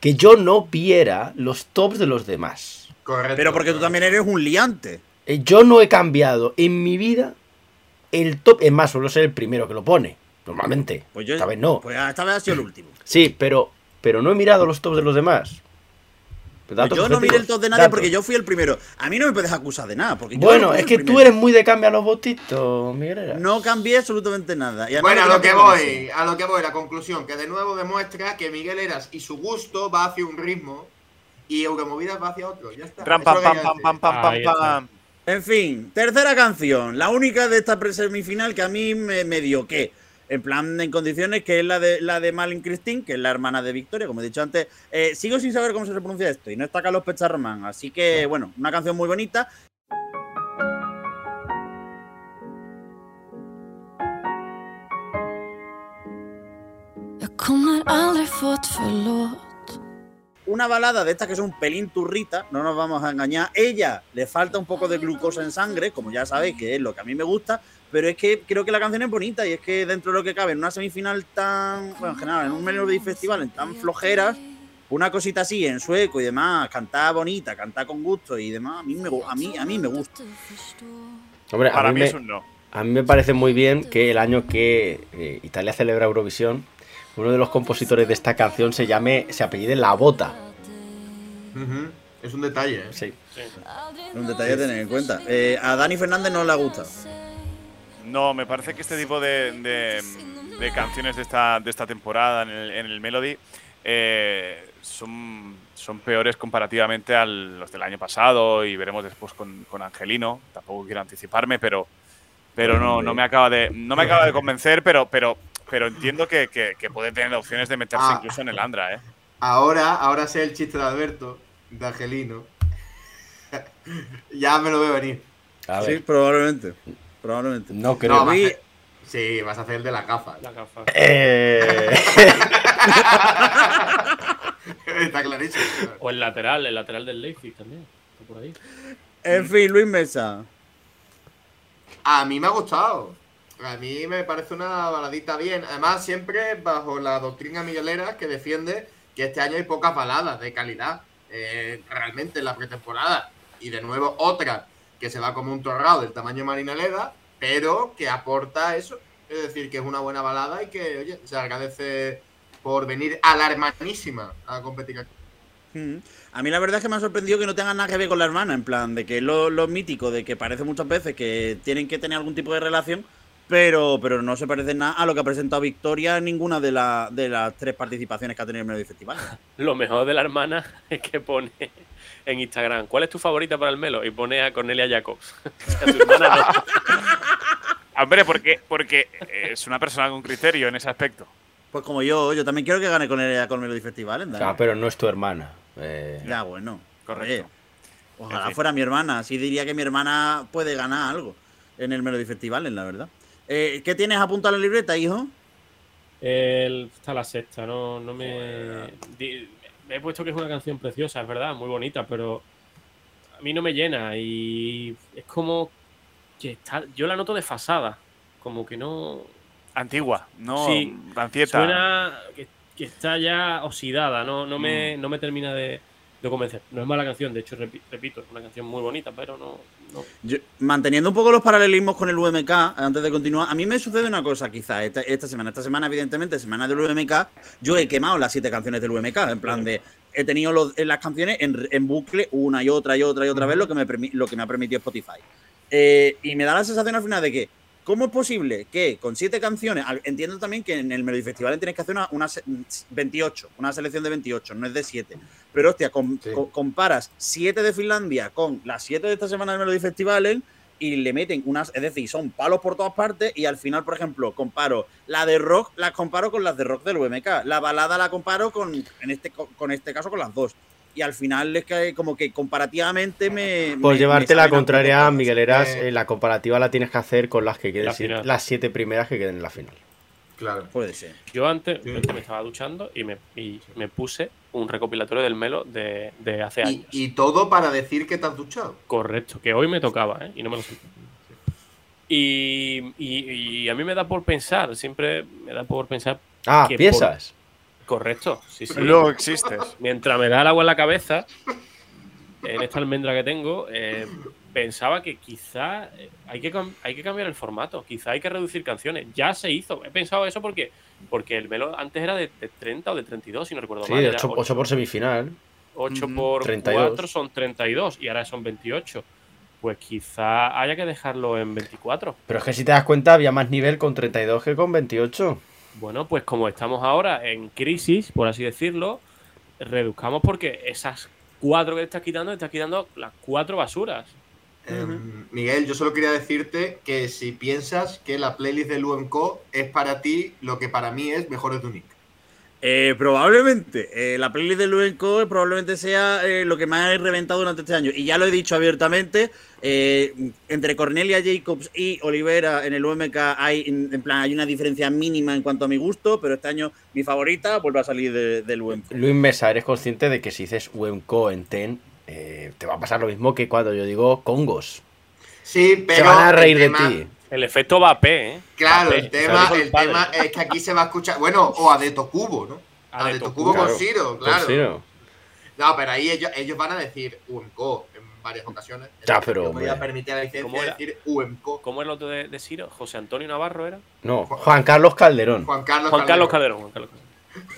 que yo no viera los tops de los demás. Correcto. Pero porque tú también eres un liante. Eh, Yo no he cambiado en mi vida el top, es más, suelo ser el primero que lo pone, normalmente. Pues yo. Esta vez no. Pues esta vez ha sido el último. Sí, pero, pero no he mirado los tops de los demás. Datos yo no miré el top de nadie Datos. porque yo fui el primero. A mí no me puedes acusar de nada. Porque yo Bueno, es que tú eres muy de cambiar los votitos, Miguel Eras. No cambié absolutamente nada. Y Bueno, a lo que voy, a lo que voy, la conclusión, que de nuevo demuestra que Miguel Eras y su gusto va hacia un ritmo y Euromovidas va hacia otro. Ya está. Tram, Eso pam, pam, pam, pam, pam. En fin, tercera canción. La única de esta pre- semifinal que a mí me, me dio que. En plan, en condiciones, que es la de la de Malin Christine, que es la hermana de Victoria, como he dicho antes. Eh, sigo sin saber cómo se pronuncia esto, y no está Carlos Pecharman. Así que, bueno, una canción muy bonita. Jag kommer aldrig få ett förlåt Una balada de estas que son un pelín turrita, no nos vamos a engañar. Ella le falta un poco de glucosa en sangre, como ya sabéis, que es lo que a mí me gusta, pero es que creo que la canción es bonita y es que dentro de lo que cabe en una semifinal tan, bueno, en general, en un Melody Festival en tan flojeras, una cosita así en sueco y demás, cantar bonita, cantar con gusto y demás, a mí me, a mí, a mí me gusta. Hombre, a Para mí, mí me, es un no. a mí me parece muy bien que el año que eh, Italia celebra Eurovisión, uno de los compositores de esta canción se llame, se apellide La Bota. Es un detalle, ¿eh? Sí. Un detalle a tener en cuenta. Eh, a Dani Fernández no le gusta. No, me parece que este tipo de, de- de canciones de esta, de esta temporada en el, en el Melody eh, son, son peores comparativamente a los del año pasado y veremos después con, con Angelino. Tampoco quiero anticiparme, pero, pero no, no me acaba de, no me acaba de convencer, pero, pero, pero entiendo que, que- que puede tener opciones de meterse Ah. incluso en el Andra, ¿eh? Ahora, ahora sé el chiste de Alberto, de Angelino. ya me lo veo venir. A Sí, probablemente. Probablemente. no creo. No, vas a vi- hacer- Sí, vas a hacer el de la gafa. La gafa. Eh, Está clarísimo. O el lateral, el lateral del Leipzig también. Está por ahí. En fin, Luis Mesa. A mí me ha gustado. A mí me parece una baladita bien. Además, siempre bajo la doctrina miguelera que defiende que este año hay pocas baladas de calidad eh, realmente en la pretemporada. Y de nuevo otra que se va como un torrado del tamaño de Marina Leda, pero que aporta eso. Es decir, que es una buena balada y que, oye, se agradece por venir a la hermanísima a competir aquí. Mm. A mí la verdad es que me ha sorprendido que no tengan nada que ver con la hermana, en plan, de que es lo mítico, de que parece muchas veces que tienen que tener algún tipo de relación, pero, pero no se parece nada a lo que ha presentado Victoria en ninguna de, la- de las tres participaciones que ha tenido en el Melody Festival. Lo mejor de la hermana es que pone en Instagram, ¿cuál es tu favorita para el Melo? Y pone a Cornelia Jacobs. O sea, tu hermana no. Hombre, porque, porque es una persona con criterio en ese aspecto. Pues como yo, yo también quiero que gane con el, con el Melody Festival, ¿eh? Ah, pero no es tu hermana. Eh, Ya, bueno. Correcto. Oye, ojalá En fin. fuera mi hermana. Así diría que mi hermana puede ganar algo en el Melody Festival, la verdad. Eh, ¿Qué tienes apuntado en la libreta, hijo? El- está la sexta, no, no me. di- me he puesto que es una canción preciosa, es verdad, muy bonita, pero a mí no me llena y es como que está. Yo la noto desfasada, como que no. Antigua, no Sí, rancieta. Suena que, que está ya oxidada, no, no, me, no me termina de, de convencer. No es mala canción, de hecho, repi- repito, es una canción muy bonita, pero no. No. Yo- manteniendo un poco los paralelismos con el UMK, antes de continuar, a mí me sucede una cosa, quizás, esta, esta semana. Esta semana, evidentemente, semana del UMK, yo he quemado las siete canciones del UMK, en plan de. He tenido los- las canciones en, en bucle una y otra y otra y otra vez, lo que me, lo que me ha permitido Spotify. Eh, y me da la sensación al final de que, ¿cómo es posible que con siete canciones, entiendo también que en el Melody Festival tienes que hacer una, una se- 28, una selección de 28, no es de 7. Pero hostia, com- Sí. co- comparas 7 de Finlandia con las 7 de esta semana del Melody Festival y le meten unas, es decir, son palos por todas partes y al final, por ejemplo, comparo la de rock, las comparo con las de rock del UMK, la balada la comparo con, en este, co- con este caso, con las dos. Y al final es que como que comparativamente me... Por me- llevarte me la contraria, un poco. Migueleras, Eh. la comparativa la tienes que hacer con las que queden La las siete primeras que queden en la final. Claro. Puede ser. Yo antes, Sí. me estaba duchando y me, y me puse un recopilatorio del Melo de, de hace Y, años. y todo para decir que te has duchado. Correcto, que hoy me tocaba, ¿eh? Y no me lo sé. Y, y- y a mí me da por pensar, siempre me da por pensar. Ah, que ¿piensas? por- Correcto, sí, sí. Luego existes. Mientras me da el agua en la cabeza, en esta almendra que tengo, eh, pensaba que quizá eh, hay que, hay que cambiar el formato, quizá hay que reducir canciones. Ya se hizo, he pensado eso porque, porque el Melo antes era de, de 30 o de 32, si no recuerdo Sí, mal. de era 8, ocho- por semifinal. 8 Ujú. por 32. 4 son 32 y ahora son 28. Pues quizá haya que dejarlo en 24. Pero es que si te das cuenta, había más nivel con 32 que con 28. Bueno, pues como estamos ahora en crisis, por así decirlo, reduzcamos porque esas cuatro que te estás quitando, te estás quitando las cuatro basuras. Em, Miguel, yo solo quería decirte que si piensas que la playlist del UMCO es para ti lo que para mí es Mejores de Unic. Eh, probablemente. eh, la playlist de Luenco probablemente sea eh, lo que me ha reventado durante este año. Y ya lo he dicho abiertamente. eh, entre Cornelia Jacobs y Olivera en el UMK hay, en en plan, hay una diferencia mínima en cuanto a mi gusto, pero este año mi favorita vuelve a salir de- del UMK. Luis Mesa, eres consciente de que si dices UMCO en TEN, eh, te va a pasar lo mismo que cuando yo digo Congos. Sí, pero. Se van a reír de ti. El efecto Vapé, ¿eh? Claro, Vapé, el tema, el padre. tema es que aquí se va a escuchar. Bueno, o a de Tocubo, ¿no? A de Tocubo con Claro. Ciro, Por claro. si no. No, pero ahí ellos, ellos van a decir UMCO en varias ocasiones. Ya, pero, Yo me voy a permitir la ¿Cómo licencia de decir UMCO. ¿Cómo era el otro de, de Ciro? ¿José Antonio Navarro era? No, Juan Carlos Calderón. Juan Carlos Juan Carlos Calderón. Juan Carlos Calderón.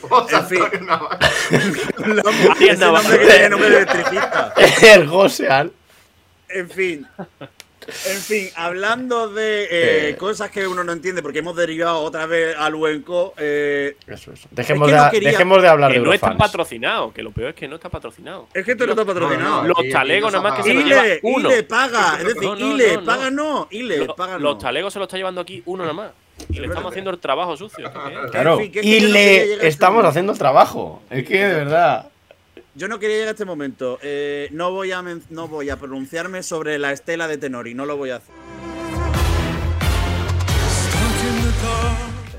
José En fin. Antonio Navarro. Andaba. nombre que tiene nombre de. El Joseal. En fin. En fin, hablando de eh, Eh. cosas que uno no entiende, porque hemos derivado otra vez al UENCO, eh, Eso, eso. Dejemos, Es que no de, quería- dejemos de hablar Que de no está patrocinado, que lo peor es que no está patrocinado. es que esto no está patrocinado. No, Los no nada más que se se lo paga. lleva Ile, uno. Ile paga, es decir, No, no, Ile no, no. paga no, Ile Los, paga no. los talegos se lo está llevando aquí uno nada más. Y le estamos haciendo el trabajo sucio. ¿esto qué es? Claro. Y no le estamos haciendo el trabajo. Es que de verdad. Yo no quería llegar a este momento. Eh, no, voy a men- no voy a pronunciarme sobre la estela de Tenori, no lo voy a hacer.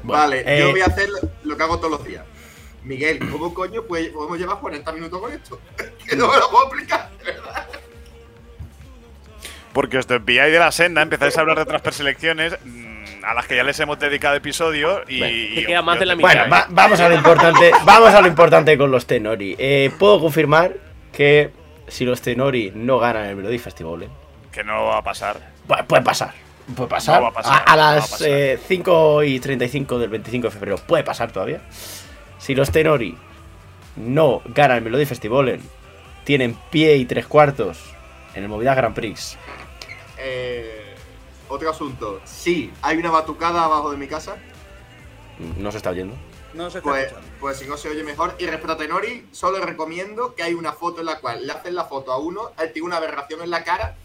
Vale, eh, yo voy a hacer lo que hago todos los días. Miguel, ¿cómo coño pues, podemos llevar 40 minutos con esto? que no me lo puedo explicar, de verdad. Porque os desviáis de la senda, empezáis a hablar de otras preselecciones mm, a las que ya les hemos dedicado episodio y. Bueno, y queda más de la mitad. Bueno, va- vamos a lo importante. vamos a lo importante con los Tenori. Eh, Puedo confirmar que si los Tenori no ganan el Melody Festival, ¿eh? Que no va a pasar. pu- puede pasar. Puede pasar. No va a pasar, a, a no va a las pasar. eh, 5 y 35 del 25 de febrero puede pasar todavía. Si los Tenori no ganan el Melody Festival, tienen pie y tres cuartos en el Movida Grand Prix. Eh, otro asunto. Sí, hay una batucada abajo de mi casa. No se está oyendo. No se está Pues, escuchando. pues si no se oye mejor. Y respecto a Tenori, solo recomiendo que hay una foto en la cual le hacen la foto a uno, él tiene una aberración en la cara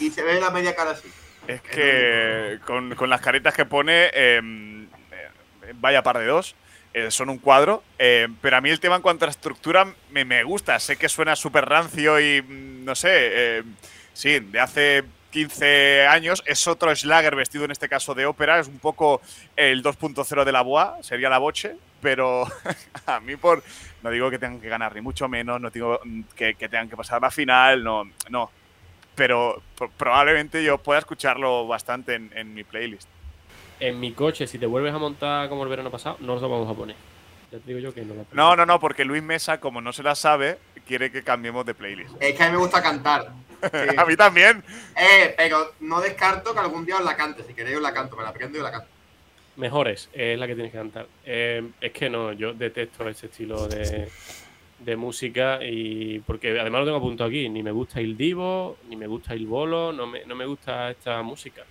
y se ve la media cara así. Es que con, con las caritas que pone, eh, eh, vaya par de dos, eh, son un cuadro. eh, pero a mí el tema en cuanto a estructura me, me gusta. Sé que suena súper rancio y mm, no sé. eh, sí, de hace 15 años. Es otro Schlager vestido en este caso de ópera. Es un poco el 2.0 de la Boa, sería la Boche. Pero a mí, por. No digo que tengan que ganar, ni mucho menos. No digo que, que tengan que pasar a la final. No, no pero pro- probablemente yo pueda escucharlo bastante en, en mi playlist. En mi coche, si te vuelves a montar como el verano pasado, no lo vamos a poner. Ya te digo yo que no lo No, no, no, porque Luis Mesa, como no se la sabe, quiere que cambiemos de playlist. Es que a mí me gusta cantar. Sí. A mí también. Eh, pero no descarto que algún día os la cante. Si queréis os la canto, me la aprendo y la canto. Mejores, es la que tienes que cantar. Eh, es que no, yo detesto ese estilo de, de música y porque además lo tengo apuntado aquí, ni me gusta el divo, ni me gusta el bolo, no me, no me gusta esta música.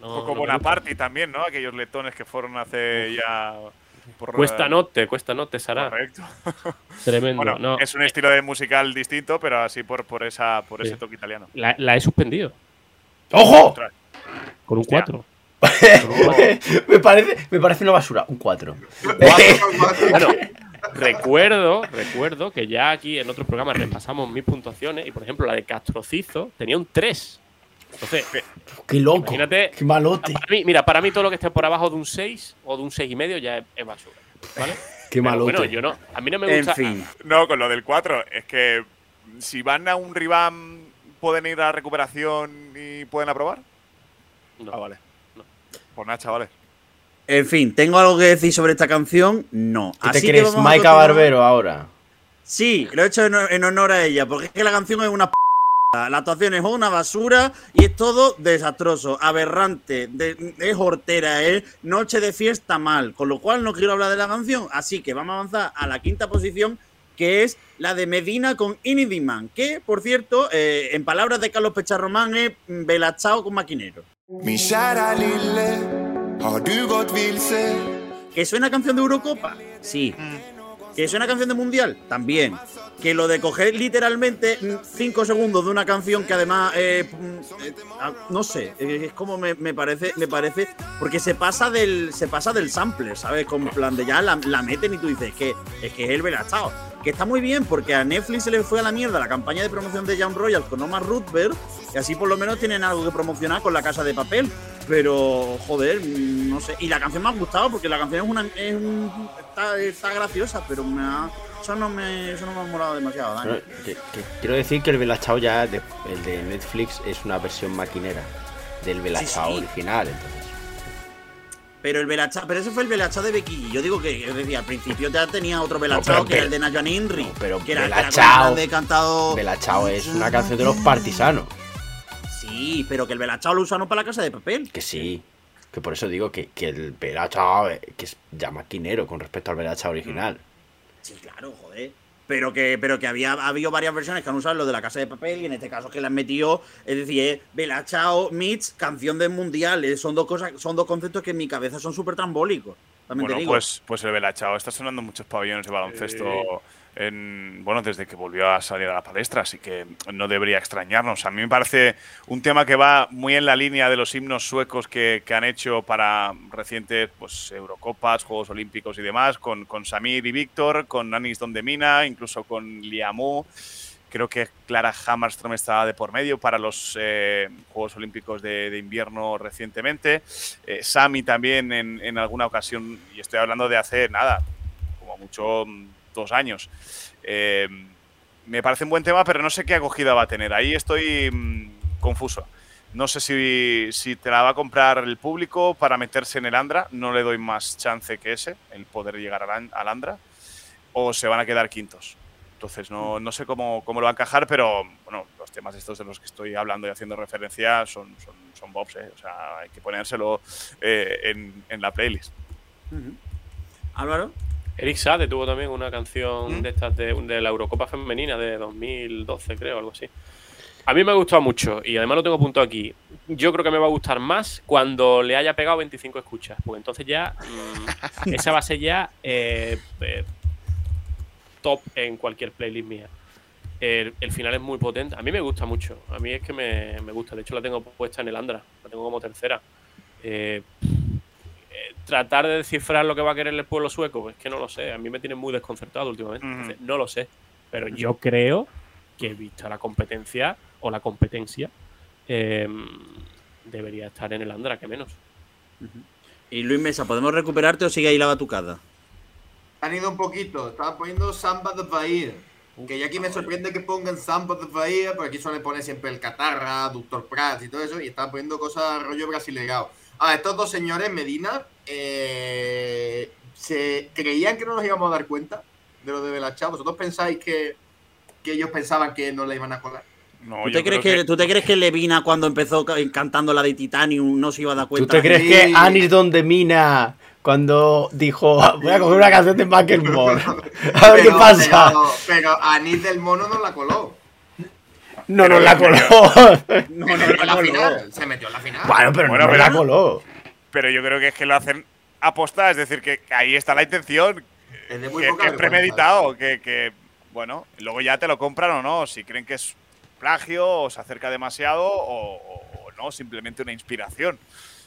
No, Un no poco me Bonaparte también, ¿no? Aquellos letones que fueron hace ya. Por-. Cuesta note, cuesta note, Sara. Correcto. Tremendo. Bueno, no, es un estilo de musical distinto, pero así por, por, esa, por Sí. ese toque italiano. la, la he suspendido ¡Ojo! Ostras. con un Hostia. 4. me, parece, me parece una basura. Un 4. Claro, recuerdo, recuerdo que ya aquí en otros programas repasamos mis puntuaciones y, por ejemplo, la de Castrocizo tenía un 3. Entonces, ¡Qué loco! Imagínate- ¡Qué malote! para mí, mira, para mí todo lo que esté por abajo de un 6 o de un 6 y medio ya es, es basura. ¿Vale? ¡Qué Pero malote! bueno, yo no. A mí no me En gusta. fin. No, con lo del 4, es que si van a un Ribam, ¿pueden ir a la recuperación y pueden aprobar? No. Ah, vale. No. Pues nada, chavales. En fin, ¿tengo algo que decir sobre esta canción? No. ¿Qué te Así crees, Maika. Barbero ahora? Sí, lo he hecho en, en honor a ella, porque es que la canción es una p. La actuación es una basura y es todo desastroso, aberrante, de- es hortera, es noche de fiesta mal, con lo cual no quiero hablar de la canción, así que vamos a avanzar a la quinta posición, que es la de Medina con Inidiman, que, por cierto, eh, en palabras de Carlos Pecharromán es mm, Belachao con maquinero. Min kära lille, har du gått vilse? ¿Que suena canción de Eurocopa? Sí. ¿Que suena canción de Mundial? También. Que lo de coger literalmente 5 segundos de una canción que además, eh, mm, eh, ah, no sé, es como me, parece, me parece, porque se pasa del, se pasa del sampler, ¿sabes? Con plan de ya la, meten y tú dices que es que es el Belachao. Que está muy bien porque a Netflix se le fue a la mierda la campaña de promoción de Young Royal con Omar Rutberg y así por lo menos tienen algo que promocionar con la casa de papel. Pero, joder, no sé. Y la canción me ha gustado porque la canción es una. Es un- está, está graciosa, pero me ha, eso, no me, eso no me ha molado demasiado. Dani. Quiero decir que el Belachao ya, de- el de Netflix, es una versión maquinera del Belachao sí. original. Entonces. Pero el Belachao, pero ese fue el Belachao de Becky. Yo digo que, es decir, al principio ya tenía otro Belachao que era el de Nayan Inri. No, pero que era, Belachao- de cantado. Belachao es una canción de los partisanos. Sí, pero que el Belachao lo usaron para la casa de papel. Que sí. Que por eso digo que, que el Belachao eh, que es ya maquinero con respecto al Belachao original. Sí, claro, joder. Pero que, pero que había ha habido varias versiones que han usado lo de la casa de papel y en este caso que le han metido, es decir, es Bella Chao meets canción del mundial. eh, Son dos cosas, son dos conceptos que en mi cabeza son súper trambólicos. También te Bueno, digo. pues, pues el Belachao está sonando en muchos pabellones de baloncesto. En, bueno, desde que volvió a salir a la palestra, así que no debería extrañarnos. A mí me parece un tema que va muy en la línea de los himnos suecos que, han hecho para recientes pues, Eurocopas, Juegos Olímpicos y demás, con, con Samir y Víctor, con Anis Dondemina, incluso con Liamu. Creo que Clara Hammarström estaba de por medio para los eh, Juegos Olímpicos de, invierno recientemente. Eh, Sami también en, en alguna ocasión, y estoy hablando de hace nada, como como mucho mm, dos años. Eh, me parece un buen tema, pero no sé qué acogida va a tener. Ahí estoy mm, confuso. No sé si, si te la va a comprar el público para meterse en el Andra. No le doy más chance que ese, el poder llegar al, al Andra. O se van a quedar quintos. Entonces, no, no sé cómo, cómo lo va a encajar, pero bueno, los temas estos de los que estoy hablando y haciendo referencia son, son, son bobs, ¿eh? O sea, hay que ponérselo eh, en, en la playlist. Álvaro. Eric Sade tuvo también una canción ¿Mm? de estas de, de la Eurocopa Femenina de 2012, creo, algo así. A mí me ha gustado mucho y además lo tengo apuntado aquí. Yo creo que me va a gustar más cuando le haya pegado 25 escuchas, porque entonces ya mm, esa va a ser ya eh, eh, top en cualquier playlist mía. El, el final es muy potente. A mí me gusta mucho. A mí es que me, me gusta. De hecho, la tengo puesta en el Andra. La tengo como tercera. Eh, tratar de descifrar lo que va a querer el pueblo sueco, es que no lo sé. A mí me tiene muy desconcertado últimamente. Entonces, no lo sé. Pero yo creo que, vista la competencia o la competencia, eh, debería estar en el Andra, que menos. Y Luis Mesa, ¿podemos recuperarte o sigue ahí la batucada? Han ido un poquito, estaban poniendo Samba de Bahía. Que ya aquí me sorprende que pongan Samba de Bahía, porque aquí suelen poner siempre el Catarra, Doctor Prats y todo eso, y estaban poniendo cosas rollo brasileirao. Ah, estos dos señores, Medina, eh, se creían que no nos íbamos a dar cuenta de lo de Belachá. ¿Vosotros pensáis que, que ellos pensaban que no la iban a colar? No, ¿Tú yo te, crees creo que, ¿Tú te crees que Levina cuando empezó ca- cantando la de Titanium no se iba a dar ¿Tú cuenta? te crees Sí. que Anis Donde Mina, cuando dijo, voy a coger una canción de Macklemore, a ver qué pasa? Pero, pero Anís del Mono no la coló. No nos la coló. No, no, la final. Se metió en la final. bueno, pero Bueno, no nos pero- la coló. Pero yo creo que es que lo hacen aposta, es decir, que ahí está la intención, Es de muy que, poca que es premeditado, que, que, bueno, luego ya te lo compran o no, si creen que es plagio o se acerca demasiado o, o no, simplemente una inspiración.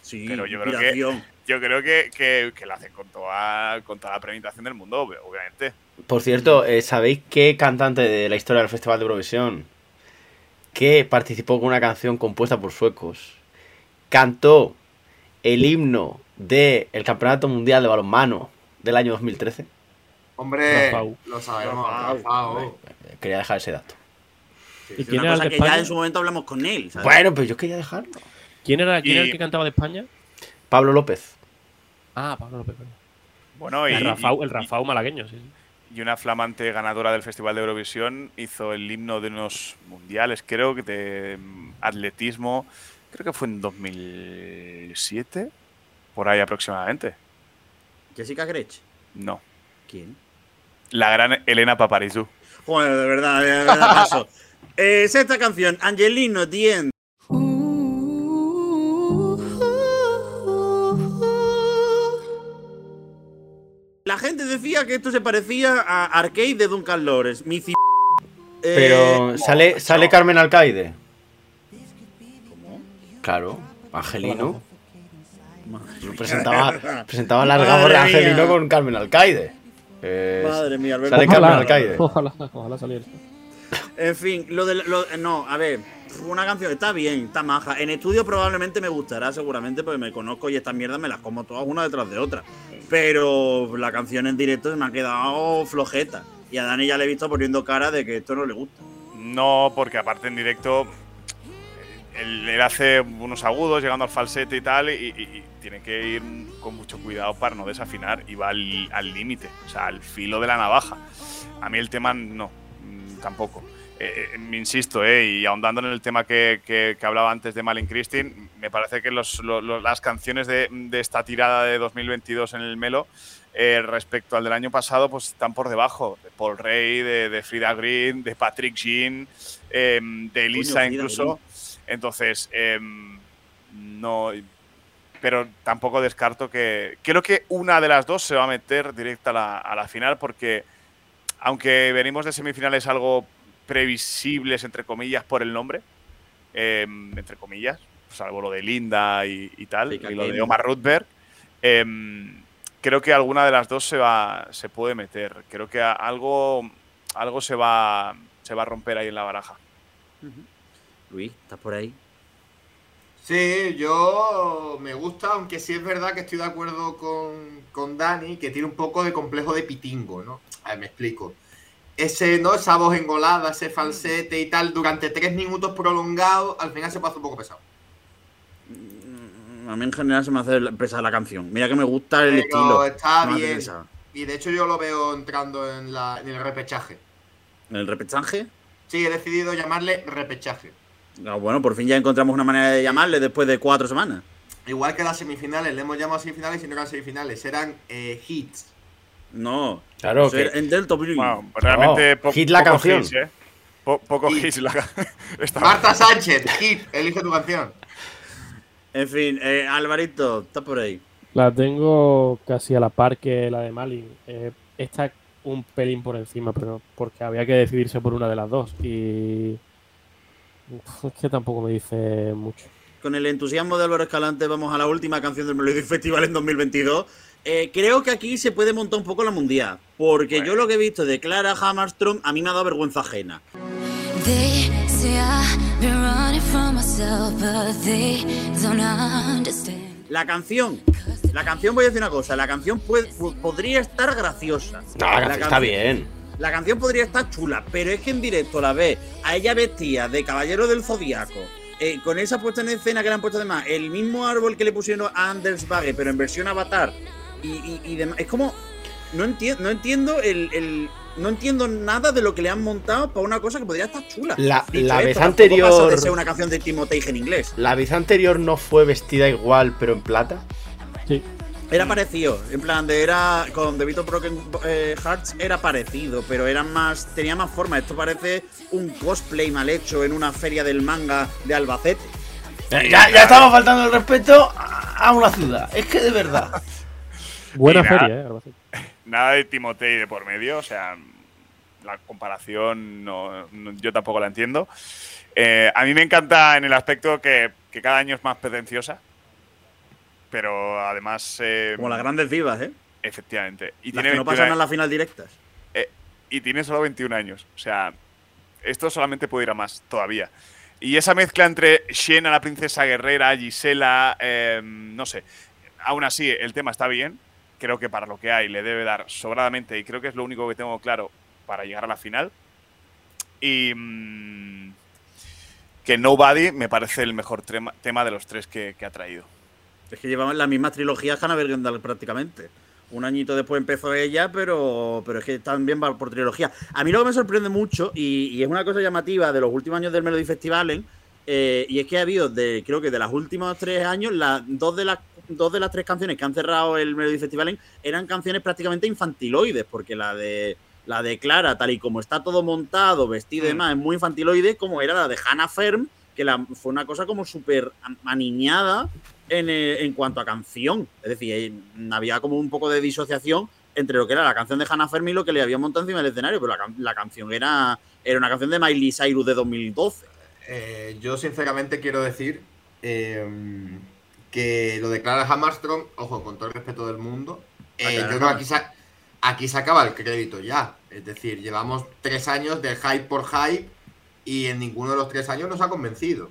Sí, Pero yo creo que-. Yo creo que, que, que lo hacen con toda, con toda la premeditación del mundo, ob- obviamente. Por cierto, eh, ¿sabéis qué cantante de la historia del Festival de Eurovisión que participó con una canción compuesta por suecos cantó el himno del Campeonato Mundial de Balonmano del año 2013? Hombre, lo sabemos. Eh, Quería dejar ese dato. ¿Y Es quién una era el de que ya en su momento hablamos con él. ¿sabes? Bueno, pues yo quería dejarlo. ¿Quién era, quién era el que cantaba de España? Pablo López. Ah, Pablo López. perdón. Bueno, y, el Rafau, el y- Rafau malagueño, sí. sí. Y una flamante ganadora del Festival de Eurovisión hizo el himno de unos mundiales, creo que de mm, atletismo, creo que fue en 2007, por ahí aproximadamente. Jessica Grech. No, ¿Quién? la gran Elena Paparizou. Joder, de verdad, de verdad paso. Eh, sexta canción, Angelino Dien. Gente decía que esto se parecía a Arcade de Duncan Lores. Mi ci- Eh, Pero sale, sale Carmen Alcaide. Claro, Angelino. Presentaba, presentaba las gafas de. Angelino con Carmen Alcaide. Eh, Madre mía, Alberto. sale Carmen Alcaide. Ojalá, ojalá saliera. En fin, lo de lo- no, a ver, una canción está bien, está maja. En estudio probablemente me gustará, seguramente, porque me conozco y estas mierdas me las como todas una detrás de otra. Pero la canción en directo se me ha quedado flojeta. Y a Dani ya le he visto poniendo cara de que esto no le gusta. No, porque aparte en directo él, hace unos agudos llegando al falsete y tal, y, y- tiene que ir con mucho cuidado para no desafinar y va al al límite, o sea, al filo de la navaja. A mí el tema no, mm, tampoco. Eh, eh, me insisto, eh, y ahondando en el tema que, que- que hablaba antes de Malin Christine, me parece que los- las canciones de, de esta tirada de 2022 en el Melo eh, respecto al del año pasado, pues están por debajo. De Paul Rey, de, de Frida Green, de Patrick Jean, eh, de Elisa incluso. Entonces, eh, no. Pero tampoco descarto que. Creo que una de las dos se va a meter directa a la, a la final, porque aunque venimos de semifinales algo previsibles, entre comillas, por el nombre, eh, entre comillas, salvo lo de Linda y, y tal, Sí, y lo de Omar Rutberg, em, creo que alguna de las dos se va se puede meter. Creo que a- algo, algo se, va, se va a romper ahí en la baraja. Luis, ¿estás por ahí? Sí, yo me gusta, aunque sí es verdad que estoy de acuerdo con, con Dani, que tiene un poco de complejo de pitingo, ¿no? A ver, me explico. Ese, ¿no? Esa voz engolada, ese falsete y tal, durante tres minutos prolongados, al final se puede hacer un poco pesado. A mí en general se me hace pesada la canción. Mira que me gusta el Pero estilo. está bien. Y de hecho yo lo veo entrando en, la, en el repechaje. ¿En el repechaje? Sí, he decidido llamarle repechaje. Ah, bueno, por fin ya encontramos una manera de llamarle después de cuatro semanas. Igual que las semifinales, le hemos llamado semifinales y no eran semifinales, eran eh, hits. No. Claro que. En Delta Blue. Pues realmente No, po- hit la poco canción. hits, ¿eh? Po- poco Hit. hits la Marta Sánchez, hit, elige tu canción. En fin, eh, Alvarito, está por ahí. La tengo casi a la par que la de Malin. Eh, esta un pelín por encima, pero porque había que decidirse por una de las dos. Y. Uf, Es que tampoco me dice mucho. Con el entusiasmo de Álvaro Escalante vamos a la última canción del Melody Festival en 2022. Eh, creo que aquí se puede montar un poco la mundial. Porque yo lo que he visto de Clara Hammerstrom a mí me ha dado vergüenza ajena. They say I've been running from myself, but they don't understand. La canción, la canción voy a decir una cosa, la canción puede- podría estar graciosa. No, la canción está bien. La canción podría estar chula, pero es que en directo la ves a ella vestida de caballero del zodiaco, eh, con esa puesta en escena que le han puesto además, el mismo árbol que le pusieron a Anders Bagge, pero en versión avatar, y, y, y demás. Es como. No, entiendo no entiendo el, el- No entiendo nada de lo que le han montado para una cosa que podría estar chula. La- la esto, vez anterior- pasa de ser una canción de Timotei en inglés. La vez anterior no fue vestida igual, pero en plata. Sí. Era parecido, en plan de era con The Beat of Broken eh, Hearts era parecido, pero era más tenía más forma. Esto parece un cosplay mal hecho en una feria del manga de Albacete. Ya, ya estamos faltando el respeto a a una ciudad. Es que de verdad. Buena Mira. feria, ¿eh? Albacete. Nada de Timotei de por medio, o sea, la comparación no, no- yo tampoco la entiendo. Eh, a mí me encanta en el aspecto que, que cada año es más pretenciosa, pero además... eh, Como las grandes divas, ¿eh? Efectivamente. Y Las tiene, que no 21 pasan a años, la final directas. y tiene solo 21 años, o sea, esto solamente puede ir a más todavía. Y esa mezcla entre Xena, la princesa guerrera, Gisela, eh, no sé. Aún así, el tema está bien. Creo que para lo que hay le debe dar sobradamente y creo que es lo único que tengo claro para llegar a la final. Y mm, que Nobody me parece el mejor tema, de los tres que, ha traído. Es que llevaban la misma trilogía Hannah Bergendal prácticamente. Un añito después empezó ella, pero, pero es que también va por trilogía. A mí lo que me sorprende mucho, y, y es una cosa llamativa de los últimos años del Melody Festival, eh, y es que ha habido, de, creo que de los últimos tres años, las dos de las dos de las tres canciones que han cerrado el Melody Festival eran canciones prácticamente infantiloides, porque la de la de Clara, tal y como está todo montado, vestido y Mm. demás, es muy infantiloide, como era la de Hannah Ferm, que la, fue una cosa como súper aniñada en, eh, en cuanto a canción. Es decir, eh, había como un poco de disociación entre lo que era la canción de Hannah Fermi y lo que le había montado encima del escenario, pero la, can- la canción era, era una canción de Miley Cyrus de 2012. Eh, yo sinceramente quiero decir eh, que lo de Clara Hammerstrom, ojo, con todo el respeto del mundo, eh, yo creo que aquí se, aquí se acaba el crédito ya. Es decir, llevamos tres años de hype por hype y en ninguno de los tres años nos ha convencido.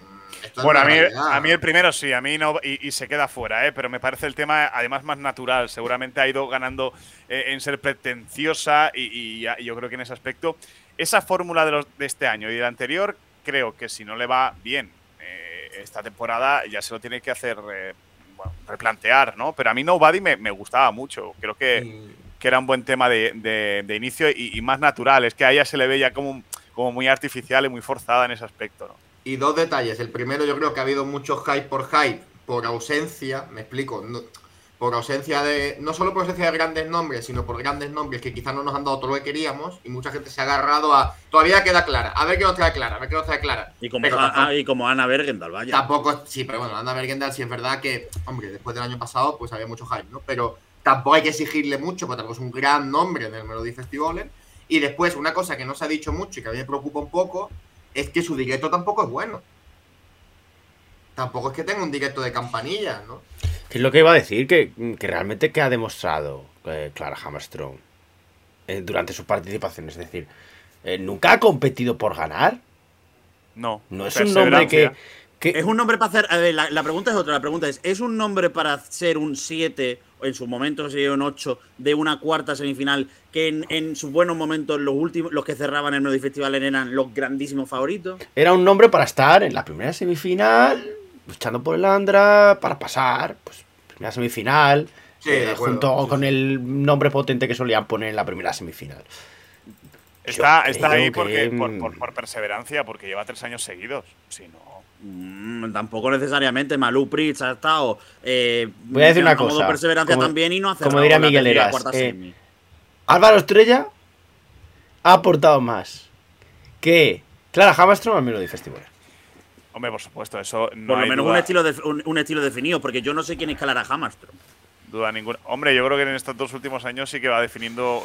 Mm, esto Bueno, a mí, a mí el primero sí, a mí no, y, y se queda fuera, ¿eh? pero me parece el tema además más natural. Seguramente ha ido ganando eh, en ser pretenciosa y, y ya- y yo creo que en ese aspecto, esa fórmula de, los, de este año y del anterior, creo que si no le va bien esta temporada, ya se lo tiene que hacer eh, bueno, replantear, ¿no? Pero a mí Nobody me, me gustaba mucho. Creo que, que era un buen tema de, de- de inicio y, y más natural. Es que a ella se le ve ya como, como muy artificial y muy forzada en ese aspecto, ¿no? Y dos detalles. El primero, yo creo que ha habido mucho hype por hype, por ausencia, me explico, no- por ausencia de, no solo por ausencia de grandes nombres, sino por grandes nombres que quizás no nos han dado todo lo que queríamos y mucha gente se ha agarrado a, todavía queda clara, a ver qué nos trae clara, a ver qué nos trae clara. Y como, Pero tampoco- y como Ana Bergendal, vaya. Tampoco, sí, pero bueno, Anda Bergendal sí es verdad que, hombre, después del año pasado pues había mucho hype, ¿no? Pero tampoco hay que exigirle mucho, porque tampoco es un gran nombre del Melody Festival. Y después, una cosa que no se ha dicho mucho y que a mí me preocupa un poco, es que su directo tampoco es bueno. Tampoco es que tenga un directo de campanilla, ¿no? ¿Qué es lo que iba a decir? Que, que realmente que ha demostrado eh, Clara Hammerstrom eh, durante sus participaciones. Es decir, eh, nunca ha competido por ganar. No. No es un nombre que. Es un nombre para hacer. A ver, la, la pregunta es otra. La pregunta es: ¿es un nombre para ser un 7, o en sus momentos sería un 8, de una cuarta semifinal que en, en sus buenos momentos los últimos, los que cerraban el Melody Festival eran los grandísimos favoritos? Era un nombre para estar en la primera semifinal, luchando por el Andra, para pasar, pues, primera semifinal, Sí, eh, acuerdo, junto sí, con sí. el nombre potente que solían poner en la primera semifinal. Está, está ahí que, porque, por, por- por perseverancia, porque lleva tres años seguidos. Si no. Mm, tampoco necesariamente. Malú Pritz ha estado. Eh, Voy a decir una cosa, perseverancia como- también y no hace como diría Miguel Eras, cuarta eh. Álvaro Estrella ha aportado más que Clara Hammerstrom al Melody Festival. Hombre, por supuesto, eso no Por lo hay menos duda, un estilo, de- un, un estilo definido, porque yo no sé quién es Clara Hammerstrom. duda ninguna. Hombre, yo creo que en estos dos últimos años sí que va definiendo,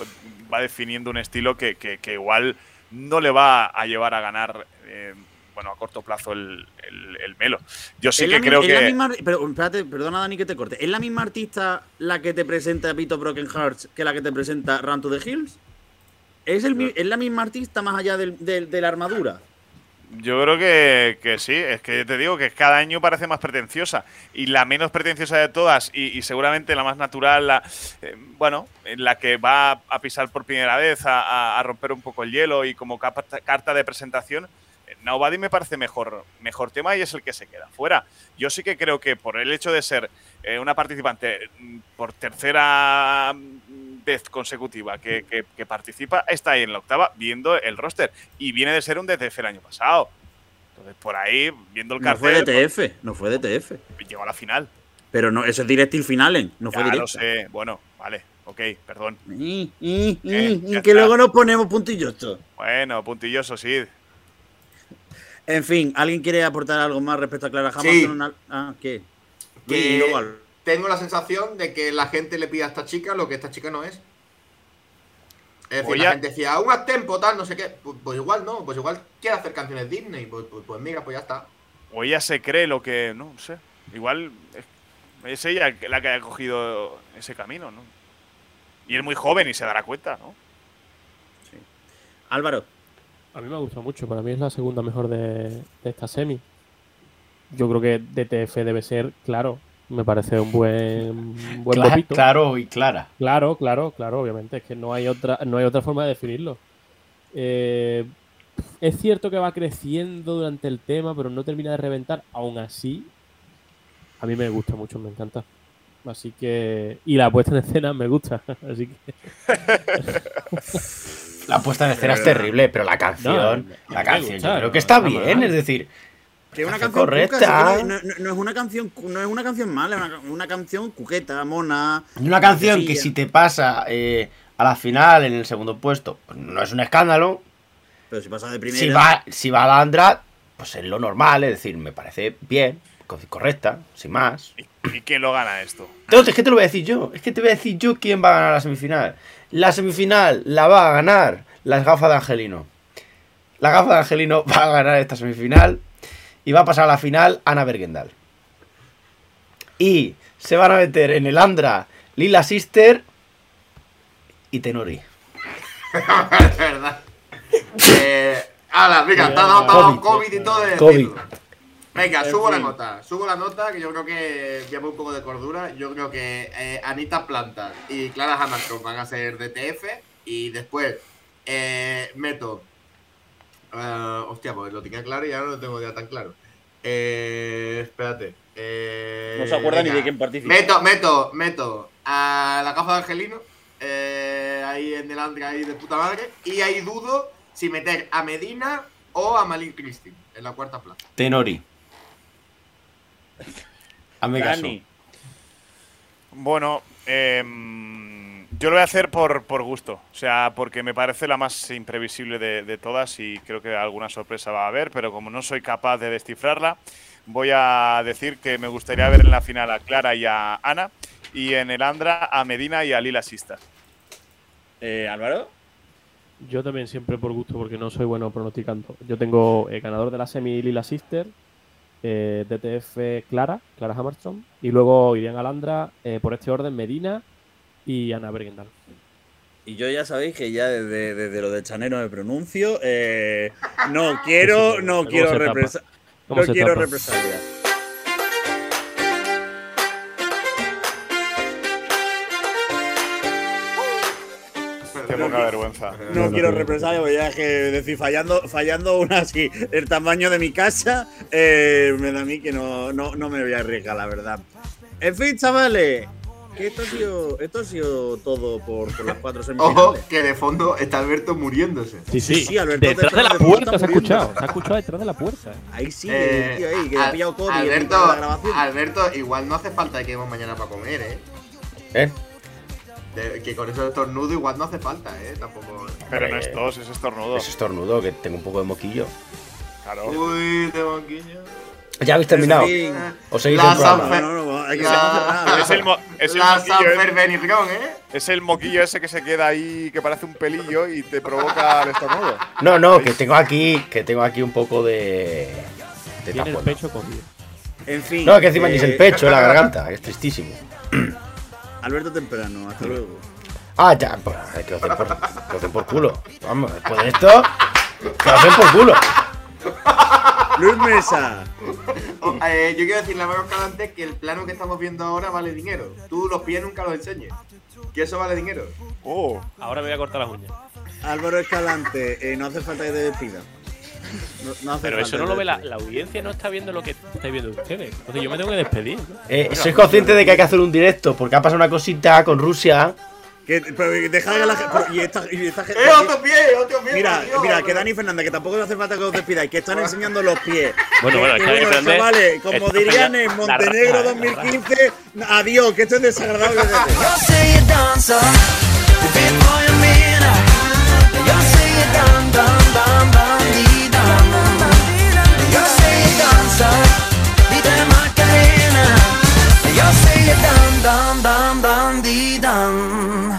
va definiendo un estilo que, que- que igual no le va a llevar a ganar, eh, bueno, a corto plazo el, el- el Melo. Yo sí que creo es la que. misma- pero, espérate, perdona Dani que te corte. ¿Es la misma artista la que te presenta Vito Broken Hearts que la que te presenta Run to the Hills? ¿Es, el, ¿Es la misma artista más allá del- del- de la armadura? Yo creo que, que sí, es que te digo que cada año parece más pretenciosa. Y la menos pretenciosa de todas, y, seguramente la más natural, la, eh, bueno, en la que va a pisar por primera vez, a, romper un poco el hielo y como capa- carta de presentación, Nobody me parece mejor, mejor tema y es el que se queda fuera. Yo sí que creo que por el hecho de ser eh, una participante mm, por tercera vez consecutiva que, que- que participa, está ahí en la octava viendo el roster. Y viene de ser un DTF el año pasado. Entonces, por ahí, viendo el No fue cartel, DTF, no fue DTF. pues, llegó a la final. Pero no, eso es Directil Finalen, no fue ya lo sé. Bueno, vale, ok, perdón. Y, Eh, y que está. luego nos ponemos puntillosos. Bueno, puntilloso, sí. En fin, ¿alguien quiere aportar algo más respecto a Clara Sí. Hamilton? Ah, ¿qué? Que Y luego al- tengo la sensación de que la gente le pide a esta chica lo que esta chica no es. Es decir, Oye. la gente decía, un tempo, tal, no sé qué. Pues, pues igual no, pues igual quiere hacer canciones Disney. Pues, pues, pues mira, pues ya está. O ella se cree lo que. No sé. Igual es, ella la que ha cogido ese camino, ¿no? Y es muy joven y se dará cuenta, ¿no? Álvaro, A mí me ha gustado mucho. Para mí es la segunda mejor de, de esta semi. Yo creo que DTF debe ser, claro. Me parece un buen, buen Cla- popito. claro y clara. Claro, claro, claro, obviamente. Es que no hay otra, no hay otra forma de definirlo. Eh, es cierto que va creciendo durante el tema, pero no termina de reventar. Aún así, a mí me gusta mucho, me encanta. Así que. Y la puesta en escena me gusta. Así que. La puesta en escena es terrible, pero la canción, No, la canción, gusta, yo creo que está bien, es decir, que es una Canción canción correcta. cuca, si no, no- no es una canción, no es una canción mala, es una, una canción cuqueta, mona. y una canción que si te pasa eh, a la final en el segundo puesto, pues no es un escándalo. Pero si pasa de primera. Si va, si va a la Andra, pues es lo normal, es decir, me parece bien, co- correcta, sin más. ¿Y, y quién lo gana esto? Entonces, es que te lo voy a decir yo. Es que te voy a decir yo quién va a ganar la semifinal. La semifinal la va a ganar las gafas de Angelino. La gafa de Angelino va a ganar esta semifinal y va a pasar a la final Ana Bergendal. Y se van a meter en el Andra Lila Sister y Tenori. es verdad. Eh, ala, venga, te ha dado, te ha dado COVID. COVID y todo de COVID. Venga, En subo la nota. Subo la nota que yo creo que llama un poco de cordura. Yo creo que eh, Anita Planta y Clara Hamilton van a ser DTF. Y después eh, meto. Eh, hostia, pues lo tenía claro y ahora no lo tengo ya tan claro. Eh, espérate. Eh, No se acuerda ni de quién participa. Meto, meto, meto a la gafa de Angelino. eh, ahí en el Andra, ahí de puta madre. Y ahí dudo si meter a Medina o a Malin Christine en la cuarta plaza. Tenori. Hazme caso. Bueno, em, yo lo voy a hacer por, por gusto. O sea, porque me parece la más imprevisible de, de todas y creo que alguna sorpresa va a haber, pero como no soy capaz de descifrarla, voy a decir que me gustaría ver en la final a Clara y a Ana y en el Andra a Medina y a Lila Sista. Eh, Álvaro. Yo también siempre por gusto, porque no soy bueno pronosticando. Yo tengo eh, ganador de la semi Lila Sister, eh, DTF Clara, Clara Hammerstrom, y luego irían Alandra, eh, por este orden Medina y Ana Bergendal. Y yo ya sabéis que ya desde, desde lo de Chanero me pronuncio. eh, no quiero, no quiero represar. ¿Cómo No quiero tapa? represalias. Qué poca vergüenza. No, no, quiero no. represalias, porque ya es que decir, fallando, fallando una así, el tamaño de mi casa, eh, me da a mí que no, no, no me voy a arriesgar, la verdad. En fin, chavales, que esto ha sido, esto ha sido todo por, por las cuatro Ojo, semifinales. que de fondo está Alberto muriéndose. Sí, sí. sí, Alberto, detrás te- de la puerta se ha escuchado. Se ha escuchado detrás de la puerta. Ahí sí, Eh, el tío ahí, que ha pillado COVID en Alberto, mitad de la grabación. Alberto, igual no hace falta que quemos mañana para comer, ¿eh? ¿Eh? De- que con esos estornudos igual no hace falta, ¿eh? Tampoco. Pero no es tos, es estornudo. Es estornudo, que tengo un poco de moquillo. Claro. Uy, de boquilla. ¿Ya habéis terminado? En ¿O seguís La el programa? Sanfer- No, no, no, hay que La- nada, Es el, mo- es el La moquillo, San ¿eh? Ferbenirrón, ¿eh? Es el moquillo ese que se queda ahí, que parece un pelillo y te provoca el estornudo. No, no, que tengo aquí, que tengo aquí un poco de. de Tiene el pecho cogido. En fin. No, que encima ni es el eh, pecho, es la garganta, es tristísimo. Alberto Temprano, hasta luego. Ah, ya, pues, eh, que os den por, culo. Vamos, después de esto, que os den por culo. Luis Mesa. Oh, eh, yo quiero decirle a Marcos Calante que el plano que estamos viendo ahora vale dinero. Tú los pies nunca los enseñes. Que eso vale dinero. Oh, Ahora me voy a cortar las uñas. Álvaro Escalante, eh, no hace falta que te despida. No, no hace Pero falta eso no lo ve la, audiencia, no está viendo lo que estáis viendo ustedes. Entonces yo me tengo que despedir. ¿no? Eh, soy consciente de que hay que hacer un directo porque ha pasado una cosita con Rusia. Que, pero deja que la gente. Y esta, y esta gente. ¡Eh, otro pie! ¡Otro pie! Mira, Dios, mira, que Dani Fernández, que tampoco hace falta que os despidáis, que están enseñando los pies. Bueno, bueno, que, bueno, Fernández. Vale, como dirían en Montenegro 2015, adiós, que esto es desagradable. dum dum dum dee dum.